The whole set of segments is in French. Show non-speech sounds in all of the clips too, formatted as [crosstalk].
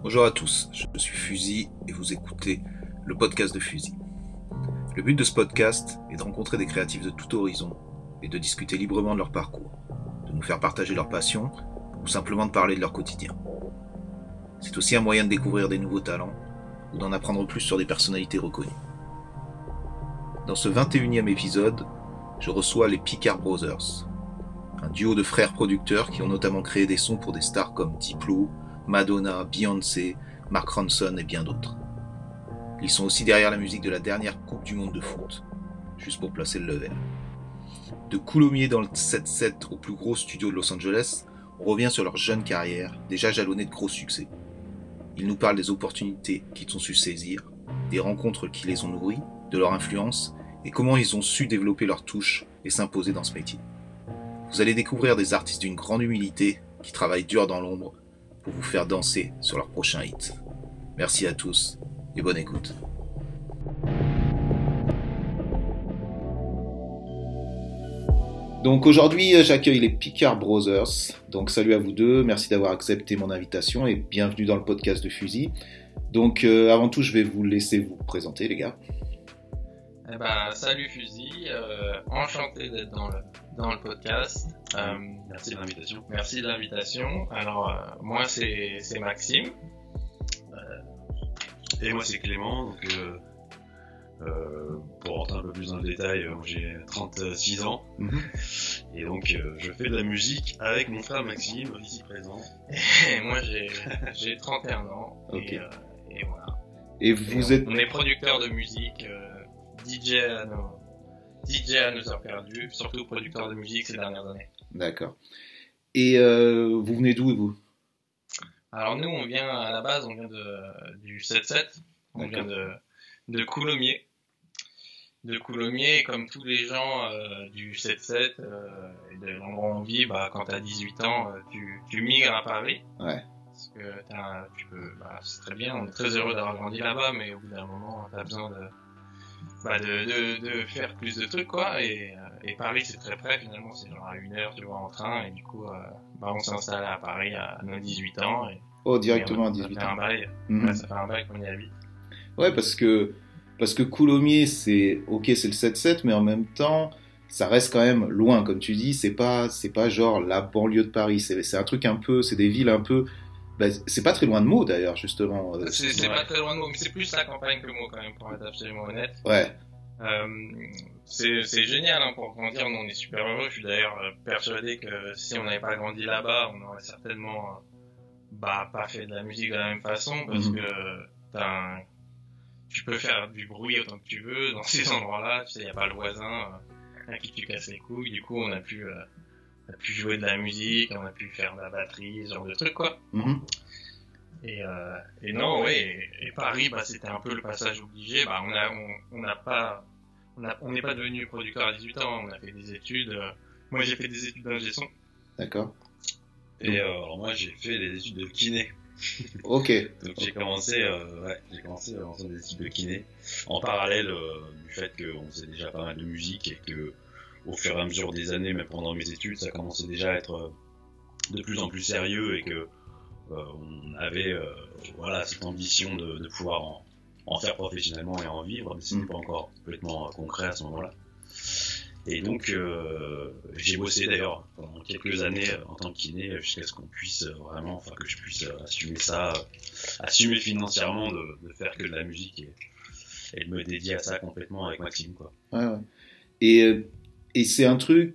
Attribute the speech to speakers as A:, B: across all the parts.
A: Bonjour à tous, je suis Fusil et vous écoutez le podcast de Fusil. Le but de ce podcast est de rencontrer des créatifs de tout horizon et de discuter librement de leur parcours, de nous faire partager leur passion ou simplement de parler de leur quotidien. C'est aussi un moyen de découvrir des nouveaux talents ou d'en apprendre plus sur des personnalités reconnues. Dans ce 21e épisode, je reçois les Picard Brothers, un duo de frères producteurs qui ont notamment créé des sons pour des stars comme Diplo, Madonna, Beyoncé, Mark Ronson et bien d'autres. Ils sont aussi derrière la musique de la dernière Coupe du Monde de foot, juste pour placer le level. De Coulommiers dans le 7-7 au plus gros studio de Los Angeles, on revient sur leur jeune carrière, déjà jalonnée de gros succès. Ils nous parlent des opportunités qu'ils ont su saisir, des rencontres qui les ont nourris, de leur influence et comment ils ont su développer leur touche et s'imposer dans ce métier. Vous allez découvrir des artistes d'une grande humilité qui travaillent dur dans l'ombre vous faire danser sur leur prochain hit. Merci à tous et bonne écoute. Donc aujourd'hui, j'accueille les Picard Brothers. Donc salut à vous deux, merci d'avoir accepté mon invitation et bienvenue dans le podcast de Fusil. Donc euh, avant tout, je vais vous laisser vous présenter les gars.
B: Eh ben, salut Fusil, euh, enchanté d'être dans le, dans le podcast.
C: Euh, merci de l'invitation.
B: Merci de l'invitation. Alors, euh, moi c'est c'est Maxime.
C: Et moi c'est Clément. Donc, euh, euh, pour rentrer un peu plus dans le détail, euh, j'ai 36 ans.
A: Mhm.
C: Et donc euh, je fais de la musique avec mon frère Maxime, ici présent.
B: Et [laughs] moi j'ai j'ai 31 ans.
A: Ok.
B: Et, euh, et voilà.
A: Et
B: Et
A: vous
B: on,
A: êtes
B: on est producteur de musique, euh, DJ à nos DJ à nos heures perdues, surtout producteur de musique ces dernières années.
A: d'accord. Et euh, vous venez d'où vous?
B: Alors nous, on vient à la base, on vient de, du 7-7, on vient de, de Coulommiers. De Coulommiers, comme tous les gens euh, du 7-7 euh, et de l'endroit où on vit, bah, quand tu as 18 ans, euh, tu, tu migres à Paris.
A: Ouais.
B: Parce que t'as tu peux, bah, c'est très bien, on est très heureux d'avoir grandi là-bas, mais au bout d'un moment, tu as besoin de, bah, de, de, de faire plus de trucs, quoi. Et, euh, et Paris, c'est très près, finalement, c'est genre à une heure, tu vois, en train. Et du coup, euh, bah, on s'est installé à Paris à nos 18 ans. Et,
A: Oh, directement à
B: et on-
A: 18
B: ça fait un
A: ans.
B: bail,
A: Mhm.
B: ouais, ça fait un bail qu'on y habite.
A: Ouais, parce que parce que Coulommiers, c'est ok, c'est le 7-7, mais en même temps, ça reste quand même loin, comme tu dis. C'est pas c'est pas genre la banlieue de Paris. C'est c'est un truc un peu, c'est des villes un peu. Bah, c'est pas très loin de Meaux d'ailleurs, justement. Euh,
B: C'est c'est
C: ouais.
B: pas très loin de moi, mais c'est plus la campagne que moi, quand même, pour être absolument honnête.
A: Ouais,
B: Euh, c'est c'est génial hein, pour grandir, nous on est super heureux. Je suis d'ailleurs euh, persuadé que si on n'avait pas grandi là-bas, on aurait certainement euh, bah, pas fait de la musique de la même façon parce
A: Mhm.
B: que t'as un- tu peux faire du bruit autant que tu veux dans [laughs] ces endroits-là. Tu sais, y a pas le voisin euh, à qui tu casses les couilles. Du coup, on a pu, euh, on a pu jouer de la musique, on a pu faire de la batterie, ce genre de trucs quoi.
A: Mhm.
B: Et, euh, et non, oui, et, et Paris, bah, c'était un peu le passage obligé. Bah, on a, on, on n'a pas, on n'est pas devenu producteur à 18 ans. On a fait des études. euh, moi, j'ai fait des études d'ingé son.
A: d'accord.
C: Et euh, alors moi j'ai fait des études de kiné.
A: Ok, [laughs]
C: Donc j'ai commencé, euh, ouais, j'ai commencé en faisant des études de kiné en parallèle euh, du fait qu'on faisait déjà pas mal de musique et que au fur et à mesure des années, même pendant mes études, ça commençait déjà à être euh, de plus en plus sérieux et que euh, on avait euh, voilà cette ambition de, de pouvoir en, en faire professionnellement et en vivre, mais c'était
A: Mm.
C: pas encore complètement concret à ce moment-là. Et donc euh, j'ai bossé d'ailleurs pendant quelques années en tant que kiné jusqu'à ce qu'on puisse vraiment, enfin que je puisse assumer ça, assumer financièrement de, de faire que de la musique et, et de me dédier à ça complètement avec Maxime quoi.
A: ouais, ouais. Et et c'est un truc,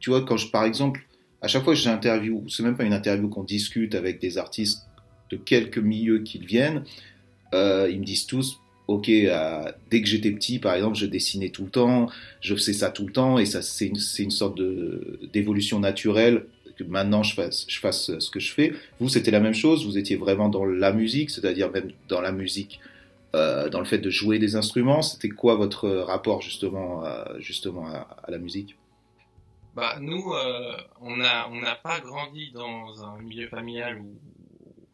A: tu vois, quand je par exemple, à chaque fois que j'interview, c'est même pas une interview qu'on discute avec des artistes de quelques milieux qu'ils viennent, euh, ils me disent tous, ok, euh, dès que j'étais petit, par exemple, je dessinais tout le temps, je faisais ça tout le temps, et ça, c'est une, sorte d'évolution naturelle que maintenant je fasse, je fasse ce que je fais. Vous, c'était la même chose. Vous étiez vraiment dans la musique, c'est-à-dire même dans la musique, euh, dans le fait de jouer des instruments. C'était quoi votre rapport justement, à, justement à, à la musique?
B: Bah, nous, euh, on n'a on pas grandi dans un milieu familial où,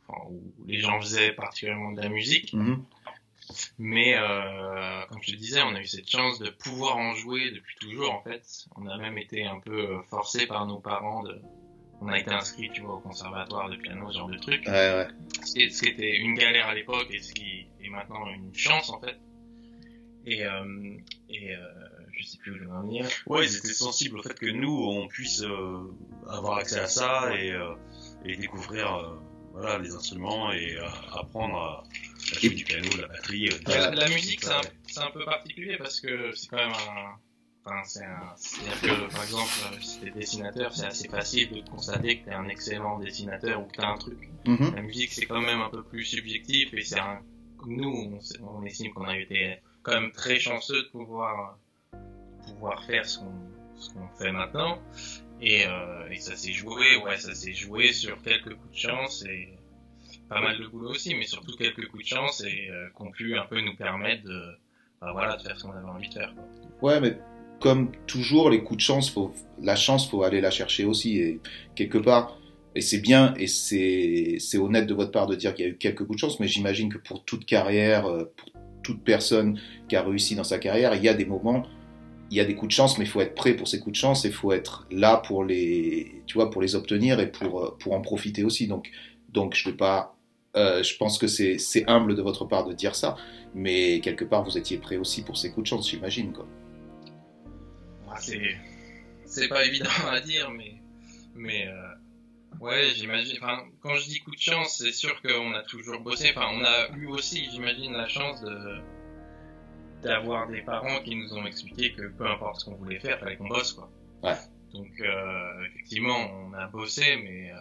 B: enfin, où les gens faisaient particulièrement de la musique.
A: Mhm.
B: Mais euh, comme je te disais, on a eu cette chance de pouvoir en jouer depuis toujours en fait. On a même été un peu euh, forcé par nos parents de, on a été inscrit, tu vois, au conservatoire de piano, ce genre de truc.
A: Ouais, ouais.
B: Ce qui, était une galère à l'époque et ce qui est maintenant une chance en fait. Et, euh, et euh, je sais plus où je vais en venir.
C: Ouais, ils étaient sensibles au fait que nous, on puisse euh, avoir accès à ça et, euh, et découvrir euh, voilà, les instruments et euh, apprendre à, à jouer du piano, de la batterie. euh,
B: la, musique, c'est un, c'est un peu particulier parce que c'est quand même un. Enfin, c'est un. C'est-à-dire que, par exemple, euh, si t'es dessinateur, c'est assez facile de constater que t'es un excellent dessinateur ou que t'as un truc.
A: Mhm.
B: La musique, c'est quand même un peu plus subjectif et c'est un. Nous, on, estime qu'on a été quand même très chanceux de pouvoir pouvoir faire ce qu'on qu'on fait maintenant. Et, euh, et ça s'est joué, ouais, ça s'est joué sur quelques coups de chance et pas mal de boulot aussi, mais surtout quelques coups de chance et euh, qu'on pu un peu nous permettre de, bah, voilà, de faire ce qu'on avait envie de faire. quoi.
A: Ouais, mais comme toujours, les coups de chance, la chance, faut aller la chercher aussi. Et quelque part, et c'est bien, et c'est, honnête de votre part de dire qu'il y a eu quelques coups de chance, mais j'imagine que pour toute carrière, euh, pour toute personne qui a réussi dans sa carrière, il y a des moments, il y a des coups de chance, mais il faut être prêt pour ces coups de chance et il faut être là pour les, tu vois, pour les obtenir et pour, euh, en profiter aussi. Donc, donc je vais pas, euh, je pense que c'est, humble de votre part de dire ça, mais quelque part, vous étiez prêt aussi pour ces coups de chance, j'imagine,
B: c'est c'est pas évident à dire, mais mais euh, ouais, j'imagine. Enfin, quand je dis coup de chance, c'est sûr qu'on a toujours bossé. Enfin, on a eu aussi, j'imagine, la chance de d'avoir des parents qui nous ont expliqué que peu importe ce qu'on voulait faire, fallait qu'on bosse quoi.
A: Ouais.
B: Donc euh, effectivement, on a bossé, mais euh,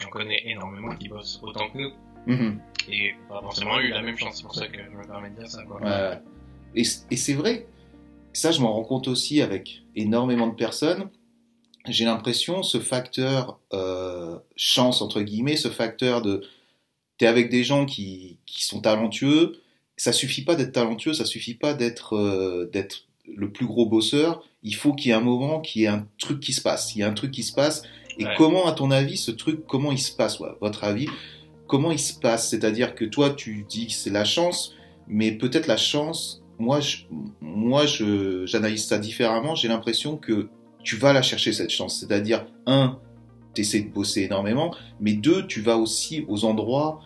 B: j'en connais énormément qui bossent autant que nous
A: Mhm.
B: et pas forcément eu la même chance. C'est pour ça que je me permets de dire ça quoi.
A: Ouais. Et c'est vrai, ça je m'en rends compte aussi avec énormément de personnes. J'ai l'impression ce facteur euh, chance entre guillemets, ce facteur de t'es avec des gens qui, qui sont talentueux. Ça suffit pas d'être talentueux, ça suffit pas d'être euh, d'être le plus gros bosseur. Il faut qu'il y ait un moment, qu'il y ait un truc qui se passe. Il y a un truc qui se passe. Et
B: Ouais.
A: comment, à ton avis, ce truc, comment il se passe, ouais, votre avis, comment il se passe? C'est-à-dire que toi, tu dis que c'est la chance, mais peut-être la chance, moi, je, moi, je, j'analyse ça différemment. J'ai l'impression que tu vas la chercher cette chance. C'est-à-dire, un, tu essaies de bosser énormément, mais deux, tu vas aussi aux endroits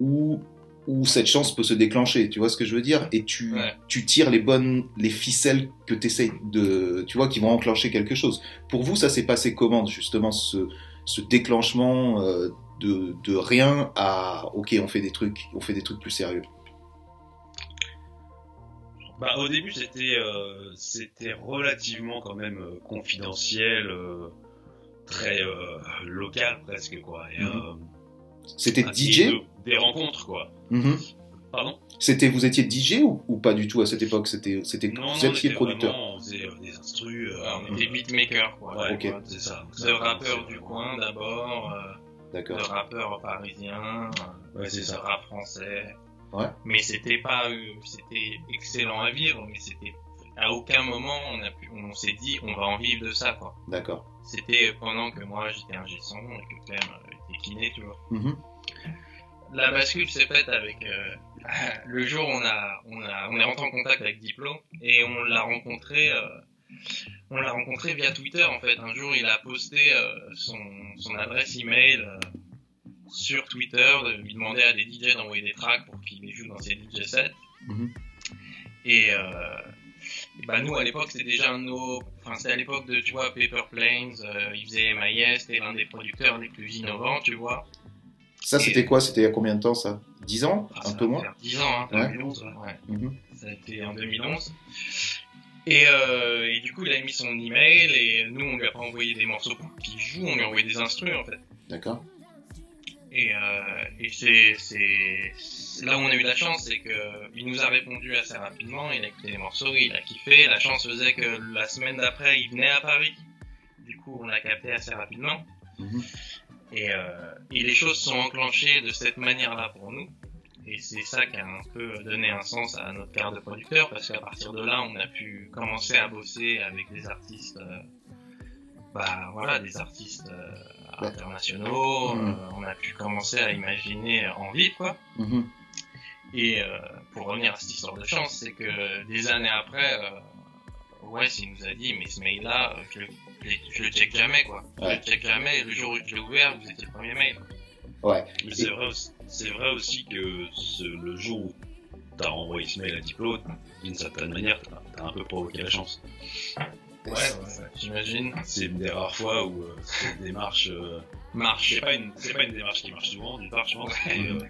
A: où où cette chance peut se déclencher, tu vois ce que je veux dire? Et tu,
B: Ouais.
A: tu tires les bonnes, les ficelles que tu essayes de, tu vois, qui vont enclencher quelque chose. Pour vous, ça s'est passé comment, justement, ce, ce déclenchement euh, de, de rien à, ok, on fait des trucs, on fait des trucs plus sérieux?
C: Bah, au début, c'était euh, c'était relativement quand même euh, confidentiel, euh, très euh, local presque quoi. Et,
A: Mhm.
C: euh,
A: C'était
C: ah,
A: DJ
C: de- Des rencontres quoi.
A: Mhm.
C: Pardon?
A: C'était, vous étiez DJ ou, ou pas du tout à cette époque? C'était, c'était,
C: Non,
A: vous
C: non, on
A: étiez
C: était
A: producteur.
C: vraiment- on faisait euh, des instrus. euh,
B: Ouais, on était beatmaker quoi.
C: ouais,
A: ok.
C: c'est ça.
B: De rappeurs du coin d'abord. euh,
A: D'accord.
B: rappeurs parisiens, euh,
C: Ouais, c'est
B: de
C: ça.
B: rap français.
A: Ouais.
B: Mais c'était pas, euh, c'était excellent à vivre, mais c'était à aucun moment on a pu, on s'est dit on va en vivre de ça quoi.
A: D'accord.
B: C'était pendant que moi j'étais un et que Clem euh, était kiné, tu vois.
A: Mhm.
B: La bascule s'est faite avec euh, [laughs] le jour où on a, on a, on est rentré en contact avec Diplo et on l'a rencontré. euh, on l'a rencontré via Twitter en fait. Un jour, il a posté euh, son, son adresse email sur Twitter, de lui demander à des DJ d'envoyer des tracks pour qu'il les joue dans ses DJ sets.
A: Mhm.
B: Et, euh, et bah nous à l'époque c'était déjà un de nos, enfin c'était à l'époque de tu vois Paper Planes, euh, il faisait MIS, c'était l'un des producteurs les plus innovants, tu vois.
A: Ça, c'était quoi? C'était il y a combien de temps ça? 10 ans?
B: Ah,
A: Un peu moins?
B: faire 10 ans, hein,
A: Ouais.
B: 2011, ouais.
A: Mhm.
B: Ça a été en 2011. Et, euh, et du coup, il a mis son email et nous, on lui a pas envoyé des morceaux pour qu'il joue, on lui a envoyé des instrus en fait.
A: D'accord.
B: Et, euh, et c'est, là où on a eu la chance, c'est que il nous a répondu assez rapidement, il a écouté les morceaux, il a kiffé. La chance faisait que la semaine d'après, il venait à Paris. Du coup, on l'a capté assez rapidement.
A: Mhm.
B: Et, euh, et les choses sont enclenchées de cette manière-là pour nous. Et c'est ça qui a un peu donné un sens à notre carte de producteur, parce qu'à partir de là, on a pu commencer à bosser avec des artistes, euh, bah voilà, des artistes euh. Internationaux.
A: Mhm.
B: euh, on a pu commencer à imaginer en vie, quoi.
A: Mhm.
B: Et euh, pour revenir à cette histoire de chance, c'est que des années après, euh, Wes il nous a dit, mais ce mail-là, euh, je, je, je le check jamais, quoi. Je
A: Ouais.
B: le check jamais, et le jour où je l'ai ouvert, vous étiez le premier mail.
A: Ouais.
C: Mais c'est vrai, aussi- c'est vrai aussi que ce- le jour où t'as envoyé ce mail à Diplo, d'une certaine manière, t'as t'as un peu provoqué la chance.
B: Ouais, j'imagine.
C: C'est une des rares fois où euh, cette démarche, euh,
B: Marche.
C: c'est pas une, c'est pas une démarche qui marche souvent, d'une part, je pense.
B: Ouais.
C: mais, euh,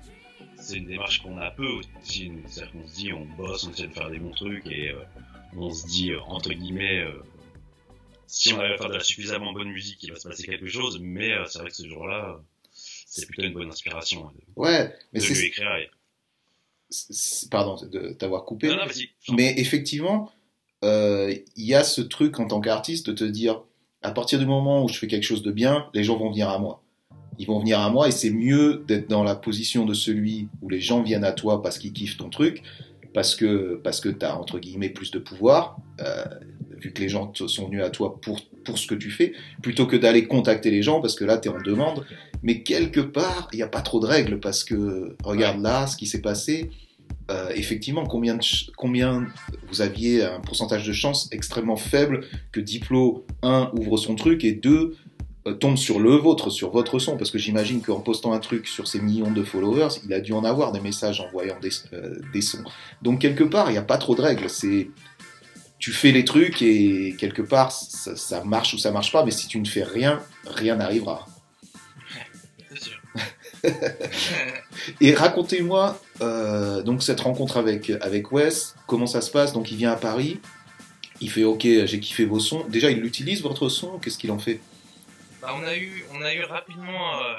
C: c'est une démarche qu'on a peu aussi. C'est-à-dire qu'on se dit, on bosse, on essaie de faire des bons trucs et euh, on se dit, euh, entre guillemets, euh, si on arrive à faire de la suffisamment bonne musique, il va se passer quelque chose. Mais euh, c'est vrai que ce jour-là, c'est plutôt une bonne inspiration hein, de,
A: Ouais, mais
C: de
A: c'est,
C: lui écrire. et-
A: c'est- pardon de t'avoir coupé.
C: Non, non, vas-y.
A: Mais effectivement, euh, il y a ce truc en tant qu'artiste de te dire, à partir du moment où je fais quelque chose de bien, les gens vont venir à moi. Ils vont venir à moi et c'est mieux d'être dans la position de celui où les gens viennent à toi parce qu'ils kiffent ton truc, parce que parce que t'as entre guillemets plus de pouvoir, euh, vu que les gens sont venus à toi pour pour ce que tu fais, plutôt que d'aller contacter les gens parce que là t'es en demande. Mais quelque part, il n'y a pas trop de règles parce que regarde là ce qui s'est passé. Euh, effectivement, combien, combien vous aviez un pourcentage de chance extrêmement faible que Diplo, 1, ouvre son truc et 2, euh, tombe sur le vôtre, sur votre son Parce que j'imagine qu'en postant un truc sur ses millions de followers, il a dû en avoir des messages envoyant des, euh, des sons. Donc quelque part, il n'y a pas trop de règles. C'est tu fais les trucs et quelque part, ça, ça marche ou ça marche pas, mais si tu ne fais rien, rien n'arrivera. Et racontez-moi euh, donc cette rencontre avec avec Wes, comment ça se passe? Donc il vient à Paris, il fait OK, j'ai kiffé vos sons. Déjà, il utilise votre son? Qu'est-ce qu'il en fait?
B: Bah, on a eu, on a eu rapidement, euh,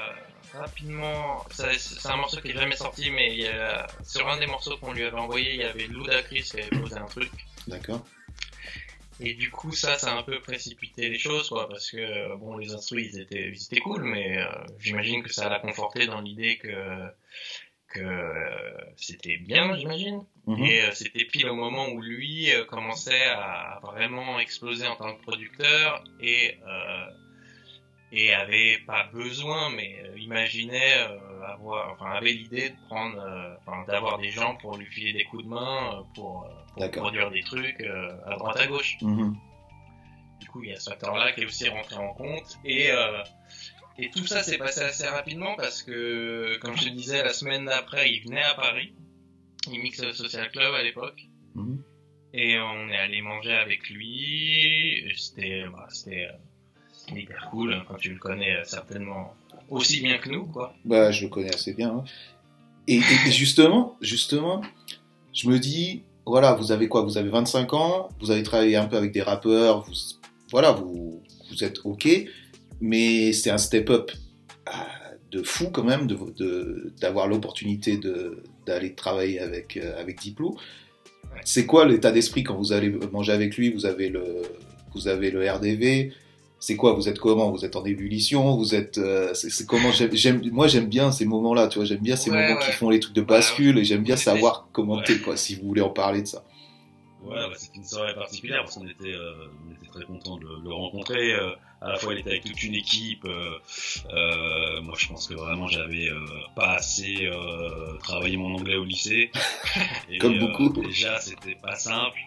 B: rapidement. ça- C'est un morceau qui est jamais sorti, mais il y a, sur un des morceaux qu'on lui avait envoyé, il y avait Ludacris qui avait posé un truc.
A: D'accord.
B: Et du coup, ça, ça a un peu précipité les choses, quoi, parce que euh, bon, les instruments, ils étaient, ils étaient cool, mais euh, j'imagine que ça l'a conforté dans l'idée que que euh, c'était bien, j'imagine.
A: Mhm.
B: Et euh, c'était pile au moment où lui euh, commençait à vraiment exploser en tant que producteur et euh, et avait pas besoin, mais euh, imaginait euh, avoir, enfin avait l'idée de prendre, euh, enfin d'avoir des gens pour lui filer des coups de main euh, pour, euh, pour produire des trucs euh, à droite à gauche.
A: Mhm.
B: Du coup, il y a ce facteur-là qui est aussi rentré en compte. Et, euh, et tout ça s'est passé assez rapidement parce que, comme je te disais, la semaine d'après, il venait à Paris. Il mixe au Social Club à l'époque.
A: Mhm.
B: Et on est allé manger avec lui. C'était bah, c'était, euh, hyper cool. Quand tu le connais euh, certainement aussi bien que nous, quoi.
A: Bah, je le connais assez bien. hein. Et- et justement, justement, je me dis, voilà, vous avez quoi? Vous avez 25 ans, vous avez travaillé un peu avec des rappeurs, vous, voilà, vous, êtes OK, mais c'est un step-up ah, de fou quand même d'avoir l'opportunité d'aller travailler avec, euh, avec Diplo. C'est quoi l'état d'esprit quand vous allez manger avec lui? Vous avez le, vous avez le RDV c'est quoi Vous êtes comment? Vous êtes en ébullition? Vous êtes euh, c'est c'est comment? J'aime, j'aime- Moi, j'aime bien ces moments-là. Tu vois, j'aime bien ces
B: Ouais,
A: moments
B: ouais.
A: qui font les trucs de bascule et j'aime bien savoir commenter
B: Ouais.
A: quoi. Si vous voulez en parler de ça.
C: Ouais, bah, c'était une soirée particulière parce qu'on était, euh, on était très content de le, rencontrer. euh, à la fois, il était avec toute une équipe. euh, euh, moi, je pense que vraiment, j'avais euh, pas assez euh, travaillé mon anglais au lycée. [laughs] Et,
A: Comme
C: euh,
A: beaucoup.
C: déjà, c'était pas simple.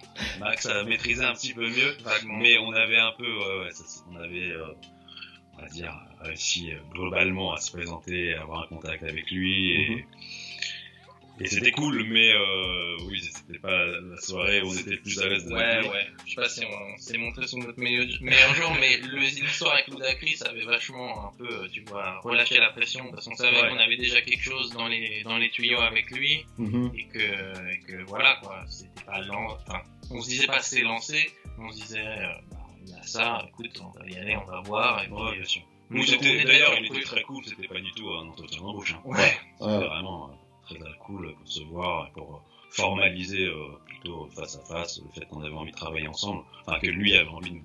C: Max a maîtrisé un petit peu mieux, mais on avait un peu, ouais, ouais, ça, c'est- on avait, euh, on va dire, réussi euh, globalement à se présenter, à avoir un contact avec lui. Et,
A: Mhm.
C: et c'était cool, mais euh, oui, c'était pas la soirée où on était le plus à l'aise
B: Ouais,
C: vie.
B: ouais. Je sais pas si on s'est montré sur notre meilleur, meilleur jour, mais le- l'histoire avec Ludacris avait vachement un peu, tu vois, relâché la pression parce qu'on savait
C: Ouais.
B: qu'on avait déjà quelque chose dans les, dans les tuyaux avec lui
A: Mhm.
B: et que, et que voilà quoi, c'était pas lent. Enfin, on se disait pas c'était lancé, on se disait, euh, bah, il y a ça, écoute, on va y aller, on va voir. Et
C: Ouais, bien sûr.
B: nous,
C: c'était,
B: était
C: d'ailleurs, il était très cool, c'était pas du tout un entretien d'embauche. Hein.
B: Ouais.
C: C'était
A: Ouais.
C: vraiment euh, très très cool pour se voir et pour euh, formaliser euh, plutôt face à face le fait qu'on avait envie de travailler ensemble. Enfin, que lui avait envie de,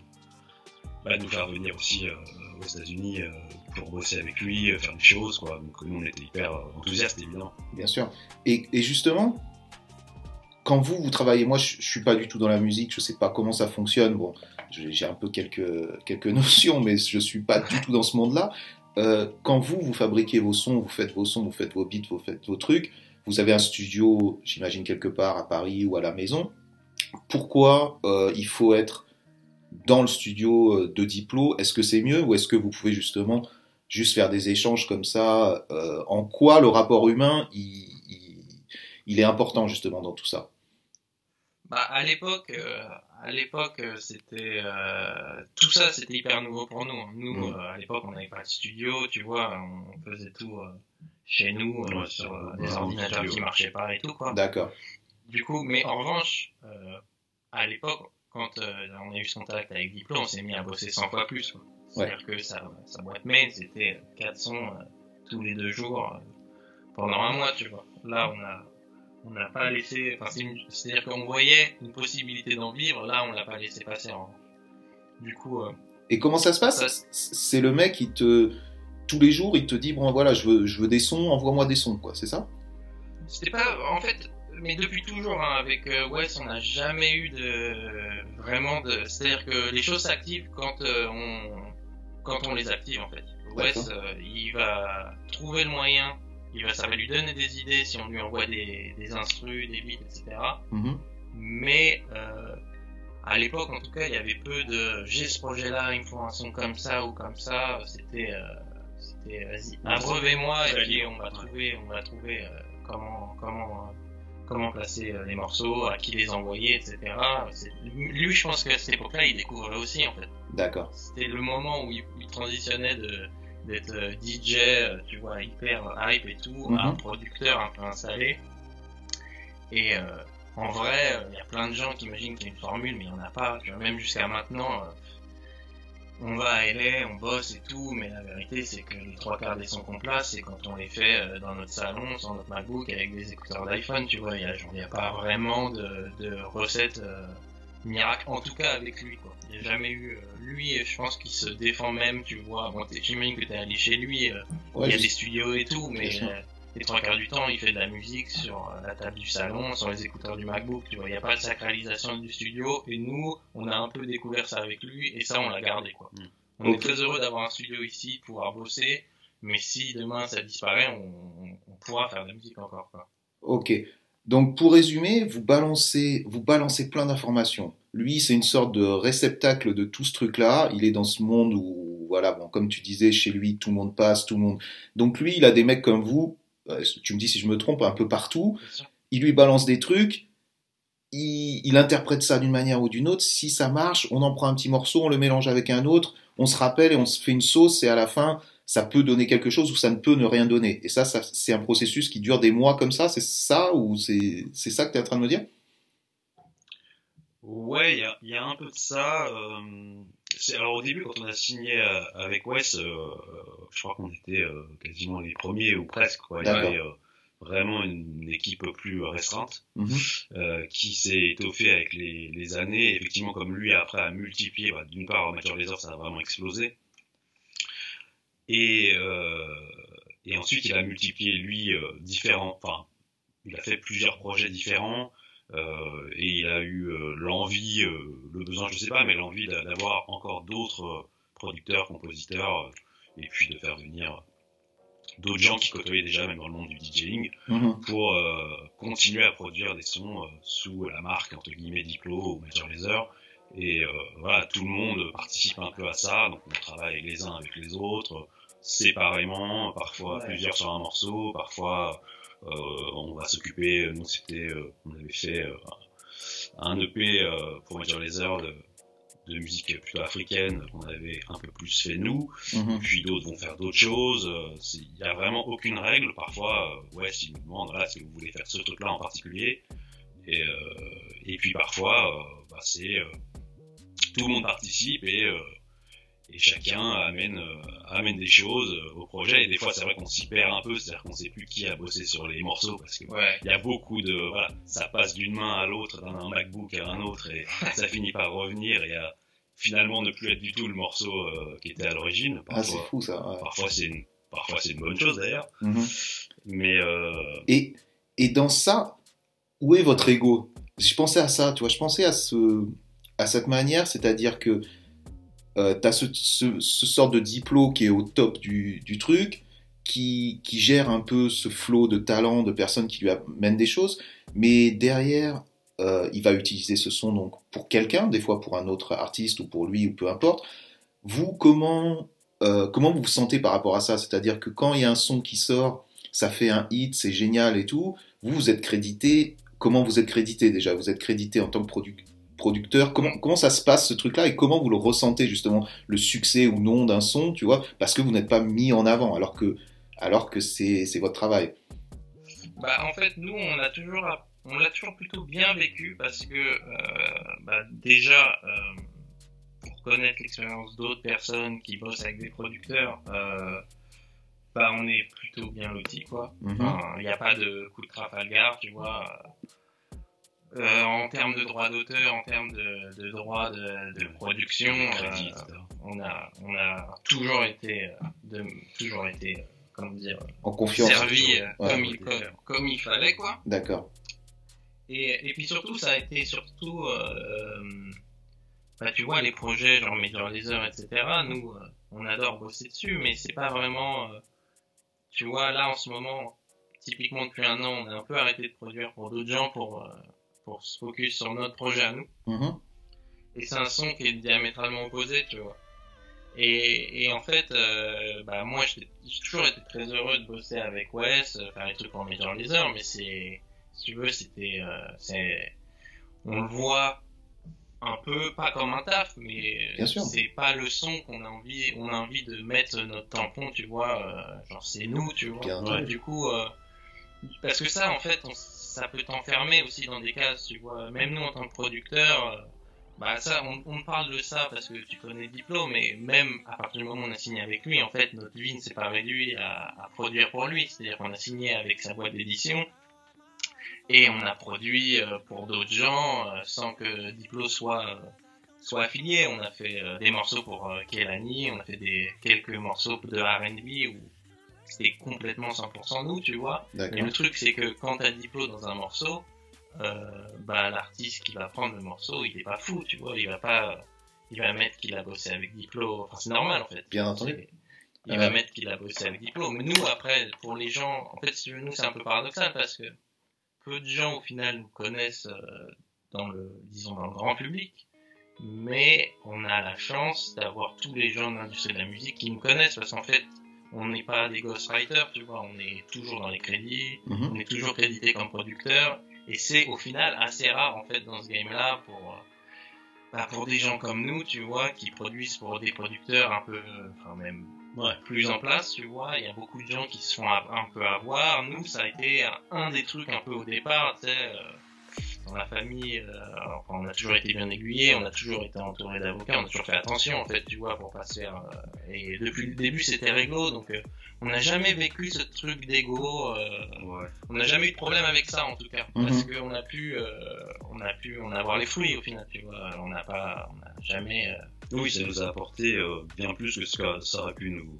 C: bah, de nous faire venir aussi euh, aux États-Unis euh, pour bosser avec lui, euh, faire des choses, quoi. Donc, nous, on était hyper enthousiastes, évidemment.
A: Bien sûr. Et, et justement, quand vous vous travaillez, moi, je, je suis pas du tout dans la musique. Je sais pas comment ça fonctionne. Bon, j'ai un peu quelques quelques [laughs] notions, mais je suis pas du tout dans ce monde-là. Euh, quand vous vous fabriquez vos sons, vous faites vos sons, vous faites vos beats, vous faites vos trucs. Vous avez un studio, j'imagine quelque part à Paris ou à la maison. Pourquoi euh, il faut être dans le studio euh, de Diplo, est-ce que c'est mieux ou est-ce que vous pouvez justement juste faire des échanges comme ça? Euh, En quoi le rapport humain, il, il, est important justement dans tout ça?
B: Bah, À l'époque, euh, à l'époque, c'était euh, tout ça, c'était hyper nouveau pour nous. Nous, mmh. à l'époque, on n'avait pas de studio, tu vois, on faisait tout chez nous ouais, sur des ordinateurs qui marchaient pas et tout quoi.
A: D'accord.
B: Du coup, mais en revanche, à l'époque, quand euh, on a eu ce contact avec Diplo, on s'est mis à bosser 100 fois plus. C'est-à-dire que sa, sa, boîte mail, c'était 400 euh, tous les deux jours euh, pendant un mois, tu vois. Là, on a on n'a pas laissé, enfin, c'est-à-dire qu'on voyait une possibilité d'en vivre, là, on l'a pas laissé passer en. Du coup.
A: Et comment ça se passe C'est le mec qui te. Tous les jours, il te dit, bon, voilà, je veux, je veux des sons, envoie-moi des sons, quoi, c'est ça?
B: C'était pas. En fait, mais depuis toujours, hein, avec euh, Wes, on n'a jamais eu de vraiment de. C'est-à-dire que les choses s'activent quand euh, on quand on les active en fait. Wes, euh, il va trouver le moyen, il va, ça va lui donner des idées si on lui envoie des, des instrus, des beats, etc. Mm-hmm. Mais à l'époque, en tout cas, il y avait peu de j'ai ce projet-là, il me faut un son comme ça ou comme ça. C'était c'était vas-y, abrevez-moi et puis on va trouver on va trouver comment comment comment placer euh, les morceaux, à qui les envoyer, etc. Lui, je pense qu'à cette époque-là, il découvrait aussi, en fait.
A: D'accord.
B: C'était le moment où il, transitionnait de d'être euh, DJ, euh, tu vois, hyper hype et tout, à un mhm. producteur un peu installé. Et en vrai, il y a plein de gens qui imaginent qu'il y a une formule, mais il n'y en a pas. Tu vois, même jusqu'à maintenant, on va à LA, on bosse et tout, mais la vérité c'est que les trois quarts des sons qu'on place, c'est quand on les fait euh, dans notre salon, sur notre MacBook, avec des écouteurs d'iPhone, tu vois, il n'y a, pas vraiment de, de recettes euh, miracle, en tout cas avec lui, quoi. Il n'y a jamais eu, euh, lui, je pense qu'il se défend même, tu vois, bon, j'imagine que t'es allé chez lui, il y a des studios et tout, mais les trois quarts du temps, il fait de la musique sur euh, la table du salon, sur les écouteurs du MacBook, tu vois, il n'y a pas de sacralisation du studio, et nous, on a un peu découvert ça avec lui, et ça, on l'a gardé, quoi. Mm. On est très heureux d'avoir un studio ici, pouvoir bosser, mais si demain ça disparaît, on, on pourra faire de la musique encore, quoi.
A: Ok. Donc, pour résumer, vous balancez, vous balancez plein d'informations. Lui, c'est une sorte de réceptacle de tout ce truc-là. Il est dans ce monde où, voilà, bon, comme tu disais, chez lui, tout le monde passe, tout le monde. Donc, lui, il a des mecs comme vous euh, tu me dis si je me trompe, un peu partout. Il lui balance des trucs, il, interprète ça d'une manière ou d'une autre. Si ça marche, on en prend un petit morceau, on le mélange avec un autre, on se rappelle et on se fait une sauce et à la fin, ça peut donner quelque chose ou ça ne peut ne rien donner. Et ça, ça c'est un processus qui dure des mois comme ça, c'est ça ou c'est ça que tu es en train de me dire?
C: Ouais, il y a, un peu de ça. Euh, alors au début, quand on a signé euh, avec Wes, euh, je crois qu'on était euh, quasiment les premiers ou presque. Quoi. Il y avait vraiment une équipe plus restreinte mhm. qui s'est étoffée avec les, les, années. Effectivement, comme lui après a multiplié, bah, d'une part, Major Laser, ça a vraiment explosé. Et, et ensuite, il a multiplié lui différents. Enfin, il a fait plusieurs projets différents. Euh, et il a eu euh, l'envie, euh, le besoin, je sais pas, mais l'envie d'avoir encore d'autres producteurs, compositeurs, et puis de faire venir d'autres gens qui côtoyaient déjà même dans le monde du DJing mhm. pour continuer à produire des sons sous la marque entre guillemets Diplo ou Major Laser et voilà tout le monde participe un peu à ça donc on travaille les uns avec les autres séparément parfois plusieurs sur un morceau parfois euh, on va s'occuper, nous c'était, euh, on avait fait euh, un EP pour Major Laser de, de musique plutôt africaine qu'on avait un peu plus fait nous, mhm. puis d'autres vont faire d'autres choses. Il n'y a vraiment aucune règle. Parfois, ouais, s'ils nous demandent, voilà, si vous voulez faire ce truc-là en particulier, et, et puis parfois, bah, c'est tout le monde participe et et chacun amène euh, amène des choses euh, au projet. Et des fois c'est vrai qu'on s'y perd un peu c'est-à-dire qu'on sait plus qui a bossé sur les morceaux parce que il y a beaucoup de voilà ça passe d'une main à l'autre d'un MacBook à un autre et [laughs] ça finit par revenir et à finalement ne plus être du tout le morceau euh, qui était à l'origine.
A: Ah c'est fou ça
C: parfois c'est une parfois c'est une bonne chose d'ailleurs. Mhm. mais
A: et et dans ça où est votre ego? Je pensais à ça tu vois je pensais à ce à cette manière c'est-à-dire que euh, tu as ce, ce, ce, sort de diplôme qui est au top du, du truc, qui, qui, gère un peu ce flot de talents, de personnes qui lui amènent des choses, mais derrière, euh, il va utiliser ce son donc pour quelqu'un, des fois pour un autre artiste ou pour lui ou peu importe. Vous, comment, euh, comment vous vous sentez par rapport à ça? C'est-à-dire que quand il y a un son qui sort, ça fait un hit, c'est génial et tout, vous, vous êtes crédité. Comment vous êtes crédité déjà? Vous êtes crédité en tant que produc- producteur. Comment, comment ça se passe ce truc-là et comment vous le ressentez justement, le succès ou non d'un son, tu vois Parce que vous n'êtes pas mis en avant alors que, alors que c'est votre travail?
B: Bah, en fait, nous, on a toujours, on l'a toujours plutôt bien vécu parce que, euh, bah, déjà, euh, pour connaître l'expérience d'autres personnes qui bossent avec des producteurs, euh, bah, on est plutôt bien lotis, quoi.
A: Mhm.
B: Enfin, Il n'y a pas de coup de Trafalgar, tu vois. Euh, en termes de droits d'auteur, en termes de, de droits de, de production,
C: Crédit,
B: euh, on a, on a toujours été, euh, de, toujours été, euh, comment dire,
A: En confiance.
B: servi euh,
A: Ouais.
B: comme, il, comme, comme il fallait, quoi.
A: D'accord.
B: Et, et puis surtout, ça a été surtout, euh, bah, tu vois, les projets genre Major Laser, etc. Nous, euh, on adore bosser dessus, mais c'est pas vraiment, euh, tu vois, là en ce moment, typiquement depuis un an, on a un peu arrêté de produire pour d'autres gens pour, euh, pour se focus sur notre projet à nous.
A: Mhm.
B: Et c'est un son qui est diamétralement opposé, tu vois. Et, et en fait, euh, bah moi, j'ai toujours été très heureux de bosser avec Wes, euh, faire les trucs en Major Laser, mais c'est, si tu veux, c'était, euh, c'est, on le voit un peu pas comme un taf, mais c'est pas le son qu'on a envie, on a envie de mettre notre tampon, tu vois, euh, genre c'est nous, tu vois. Ouais, du coup, parce que ça, en fait, on- ça peut t'enfermer aussi dans des cases, tu vois. Même nous, en tant que producteur, euh, bah ça, on, on parle de ça parce que tu connais Diplo, mais même à partir du moment où on a signé avec lui, en fait, notre vie ne s'est pas réduite à, à produire pour lui. C'est-à-dire qu'on a signé avec sa boîte d'édition et on a produit euh, pour d'autres gens euh, sans que Diplo soit euh, soit affilié. On a fait euh, des morceaux pour euh, Kelani, on a fait des quelques morceaux de R&B c'était complètement 100% nous, tu vois. Et
A: D'accord.
B: le truc, c'est que quand t'as Diplo dans un morceau, euh, bah, l'artiste qui va prendre le morceau, il est pas fou, tu vois, il va pas, il va mettre qu'il a bossé avec Diplo, enfin, c'est normal, en fait.
A: Bien entendu.
B: Il va mettre qu'il a bossé avec Diplo. Mais nous, après, pour les gens, en fait, si tu veux, nous, c'est un peu paradoxal parce que peu de gens, au final, nous connaissent euh, dans le, disons, dans le grand public. Mais on a la chance d'avoir tous les gens de l'industrie de la musique qui nous connaissent parce qu'en fait, on n'est pas des ghostwriters, tu vois, on est toujours dans les crédits,
A: Mhm.
B: on est toujours crédité comme producteur, et c'est au final assez rare en fait dans ce game-là pour euh, bah, pour des gens comme nous, tu vois, qui produisent pour des producteurs un peu, enfin même
C: Ouais.
B: plus en place, tu vois, il y a beaucoup de gens qui se font un peu avoir. Nous, ça a été un, un des trucs un peu au départ, tu sais, euh, dans la famille, euh, enfin, on a toujours été bien aiguillés, on a toujours été entouré d'avocats, on a toujours fait attention en fait, tu vois, pour pas se faire. euh, et depuis le début, c'était réglo, donc euh, on n'a jamais vécu ce truc d'ego. euh,
C: Ouais.
B: on n'a jamais eu de problème avec ça en tout cas,
A: Mhm.
B: parce qu'on a pu, euh, on a pu en avoir les fruits au final, tu vois. On n'a pas, on n'a jamais. euh,
C: Oui, ça nous a apporté euh, bien plus que ce que ça aurait pu nous.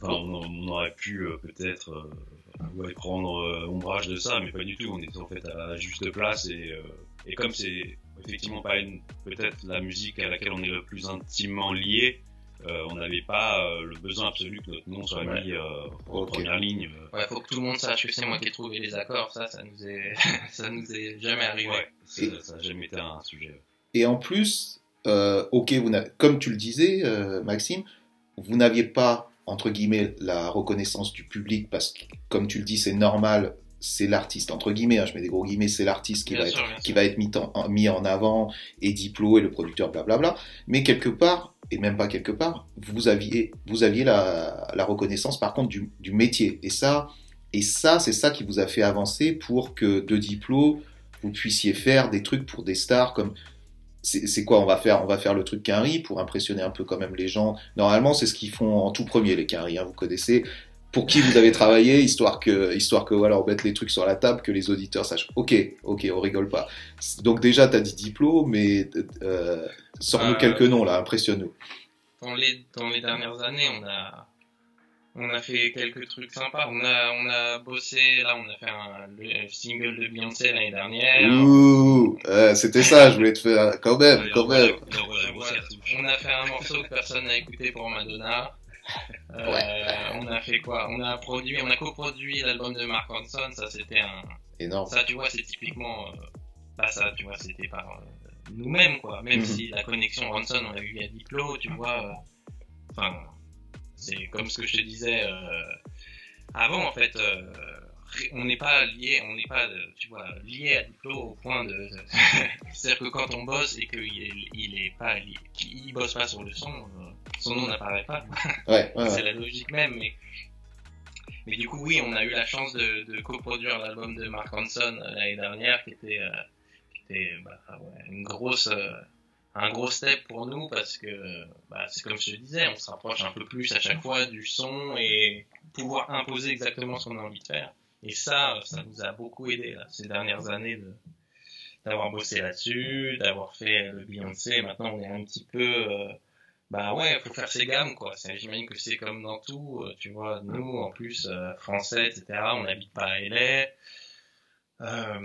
C: Enfin, on, on aurait pu euh, peut-être euh, ouais, prendre euh, ombrage de ça, mais pas du tout. On était en fait à la juste place et, euh, et comme c'est effectivement pas une- peut-être la musique à laquelle on est le plus intimement lié, euh, on n'avait pas euh, le besoin absolu que notre nom soit
B: Ouais.
C: mis euh, en première ligne. euh.
B: Ouais, faut que tout le monde sache que c'est moi qui ai trouvé les accords. Ça, ça nous est, [laughs] ça nous est jamais arrivé.
C: Ouais, ça ça a jamais été un sujet.
A: Et en plus, euh, ok, vous comme tu le disais, euh, Maxime, vous n'aviez pas, entre guillemets, la reconnaissance du public parce que, comme tu le dis, c'est normal, c'est l'artiste, entre guillemets, hein, je mets des gros guillemets, c'est l'artiste qui,
B: Bien
A: va
B: sûr,
A: être,
B: bien
A: qui
B: sûr.
A: va être mis en, mis en avant, et Diplo et le producteur, blablabla. Mais quelque part, et même pas quelque part, vous aviez, vous aviez la, la reconnaissance par contre du, du métier. Et ça, et ça, c'est ça qui vous a fait avancer pour que de Diplo, vous puissiez faire des trucs pour des stars comme c'est quoi on va faire on va faire le truc quinri pour impressionner un peu quand même les gens. Normalement c'est ce qu'ils font en tout premier les quinri hein, vous connaissez. Pour qui vous avez travaillé histoire que histoire que voilà on mette les trucs sur la table que les auditeurs sachent. Ok ok on rigole pas. Donc déjà t'as dit diplôme mais euh, sors-nous
B: Euh,
A: quelques noms là impressionne-nous.
B: Dans les, dans les dernières années, on a, on a fait quelques trucs sympas. On a, on a bossé, là, on a fait un, le single de Beyoncé l'année dernière.
A: ouh euh, c'était ça je voulais te faire quand même
C: Ouais,
A: quand même.
B: On a fait un morceau que personne n'a écouté pour Madonna. Euh, On a fait quoi? On a produit, on a coproduit l'album de Mark Ronson. Ça, c'était un,
A: énorme
B: ça, tu vois, c'est typiquement, euh, bah ça, tu vois, c'était par euh, nous-mêmes, quoi. Même
A: Mhm.
B: si la connexion Ronson, on l'a eu via Diplo, tu vois. euh, Enfin, c'est comme ce que je te disais euh, avant, en fait. euh, on n'est pas lié, on n'est pas, euh, tu vois, lié à Diplo au point de. [laughs] C'est-à-dire que quand on bosse et qu'il est, il est pas, lié- qu'il bosse pas sur le son, euh, son nom n'apparaît pas.
A: Ouais, ouais,
B: C'est la logique même, mais. Mais du coup, oui, on a eu la chance de, de coproduire l'album de Mark euh, l'année dernière, qui était, euh, qui était bah, ouais, une grosse, euh, un gros step pour nous parce que, bah, c'est comme je te disais, on se rapproche un peu plus à chaque fois du son et pouvoir imposer exactement ce qu'on a envie de faire. Et ça, ça nous a beaucoup aidé ces dernières années de d'avoir bossé là-dessus, d'avoir fait le Beyoncé. Maintenant, on est un petit peu euh, bah ouais, faut faire ses gammes, quoi. J'imagine que c'est comme dans tout, euh, tu vois. Nous, en plus, euh, français, etc., on n'habite pas à LA. Euh,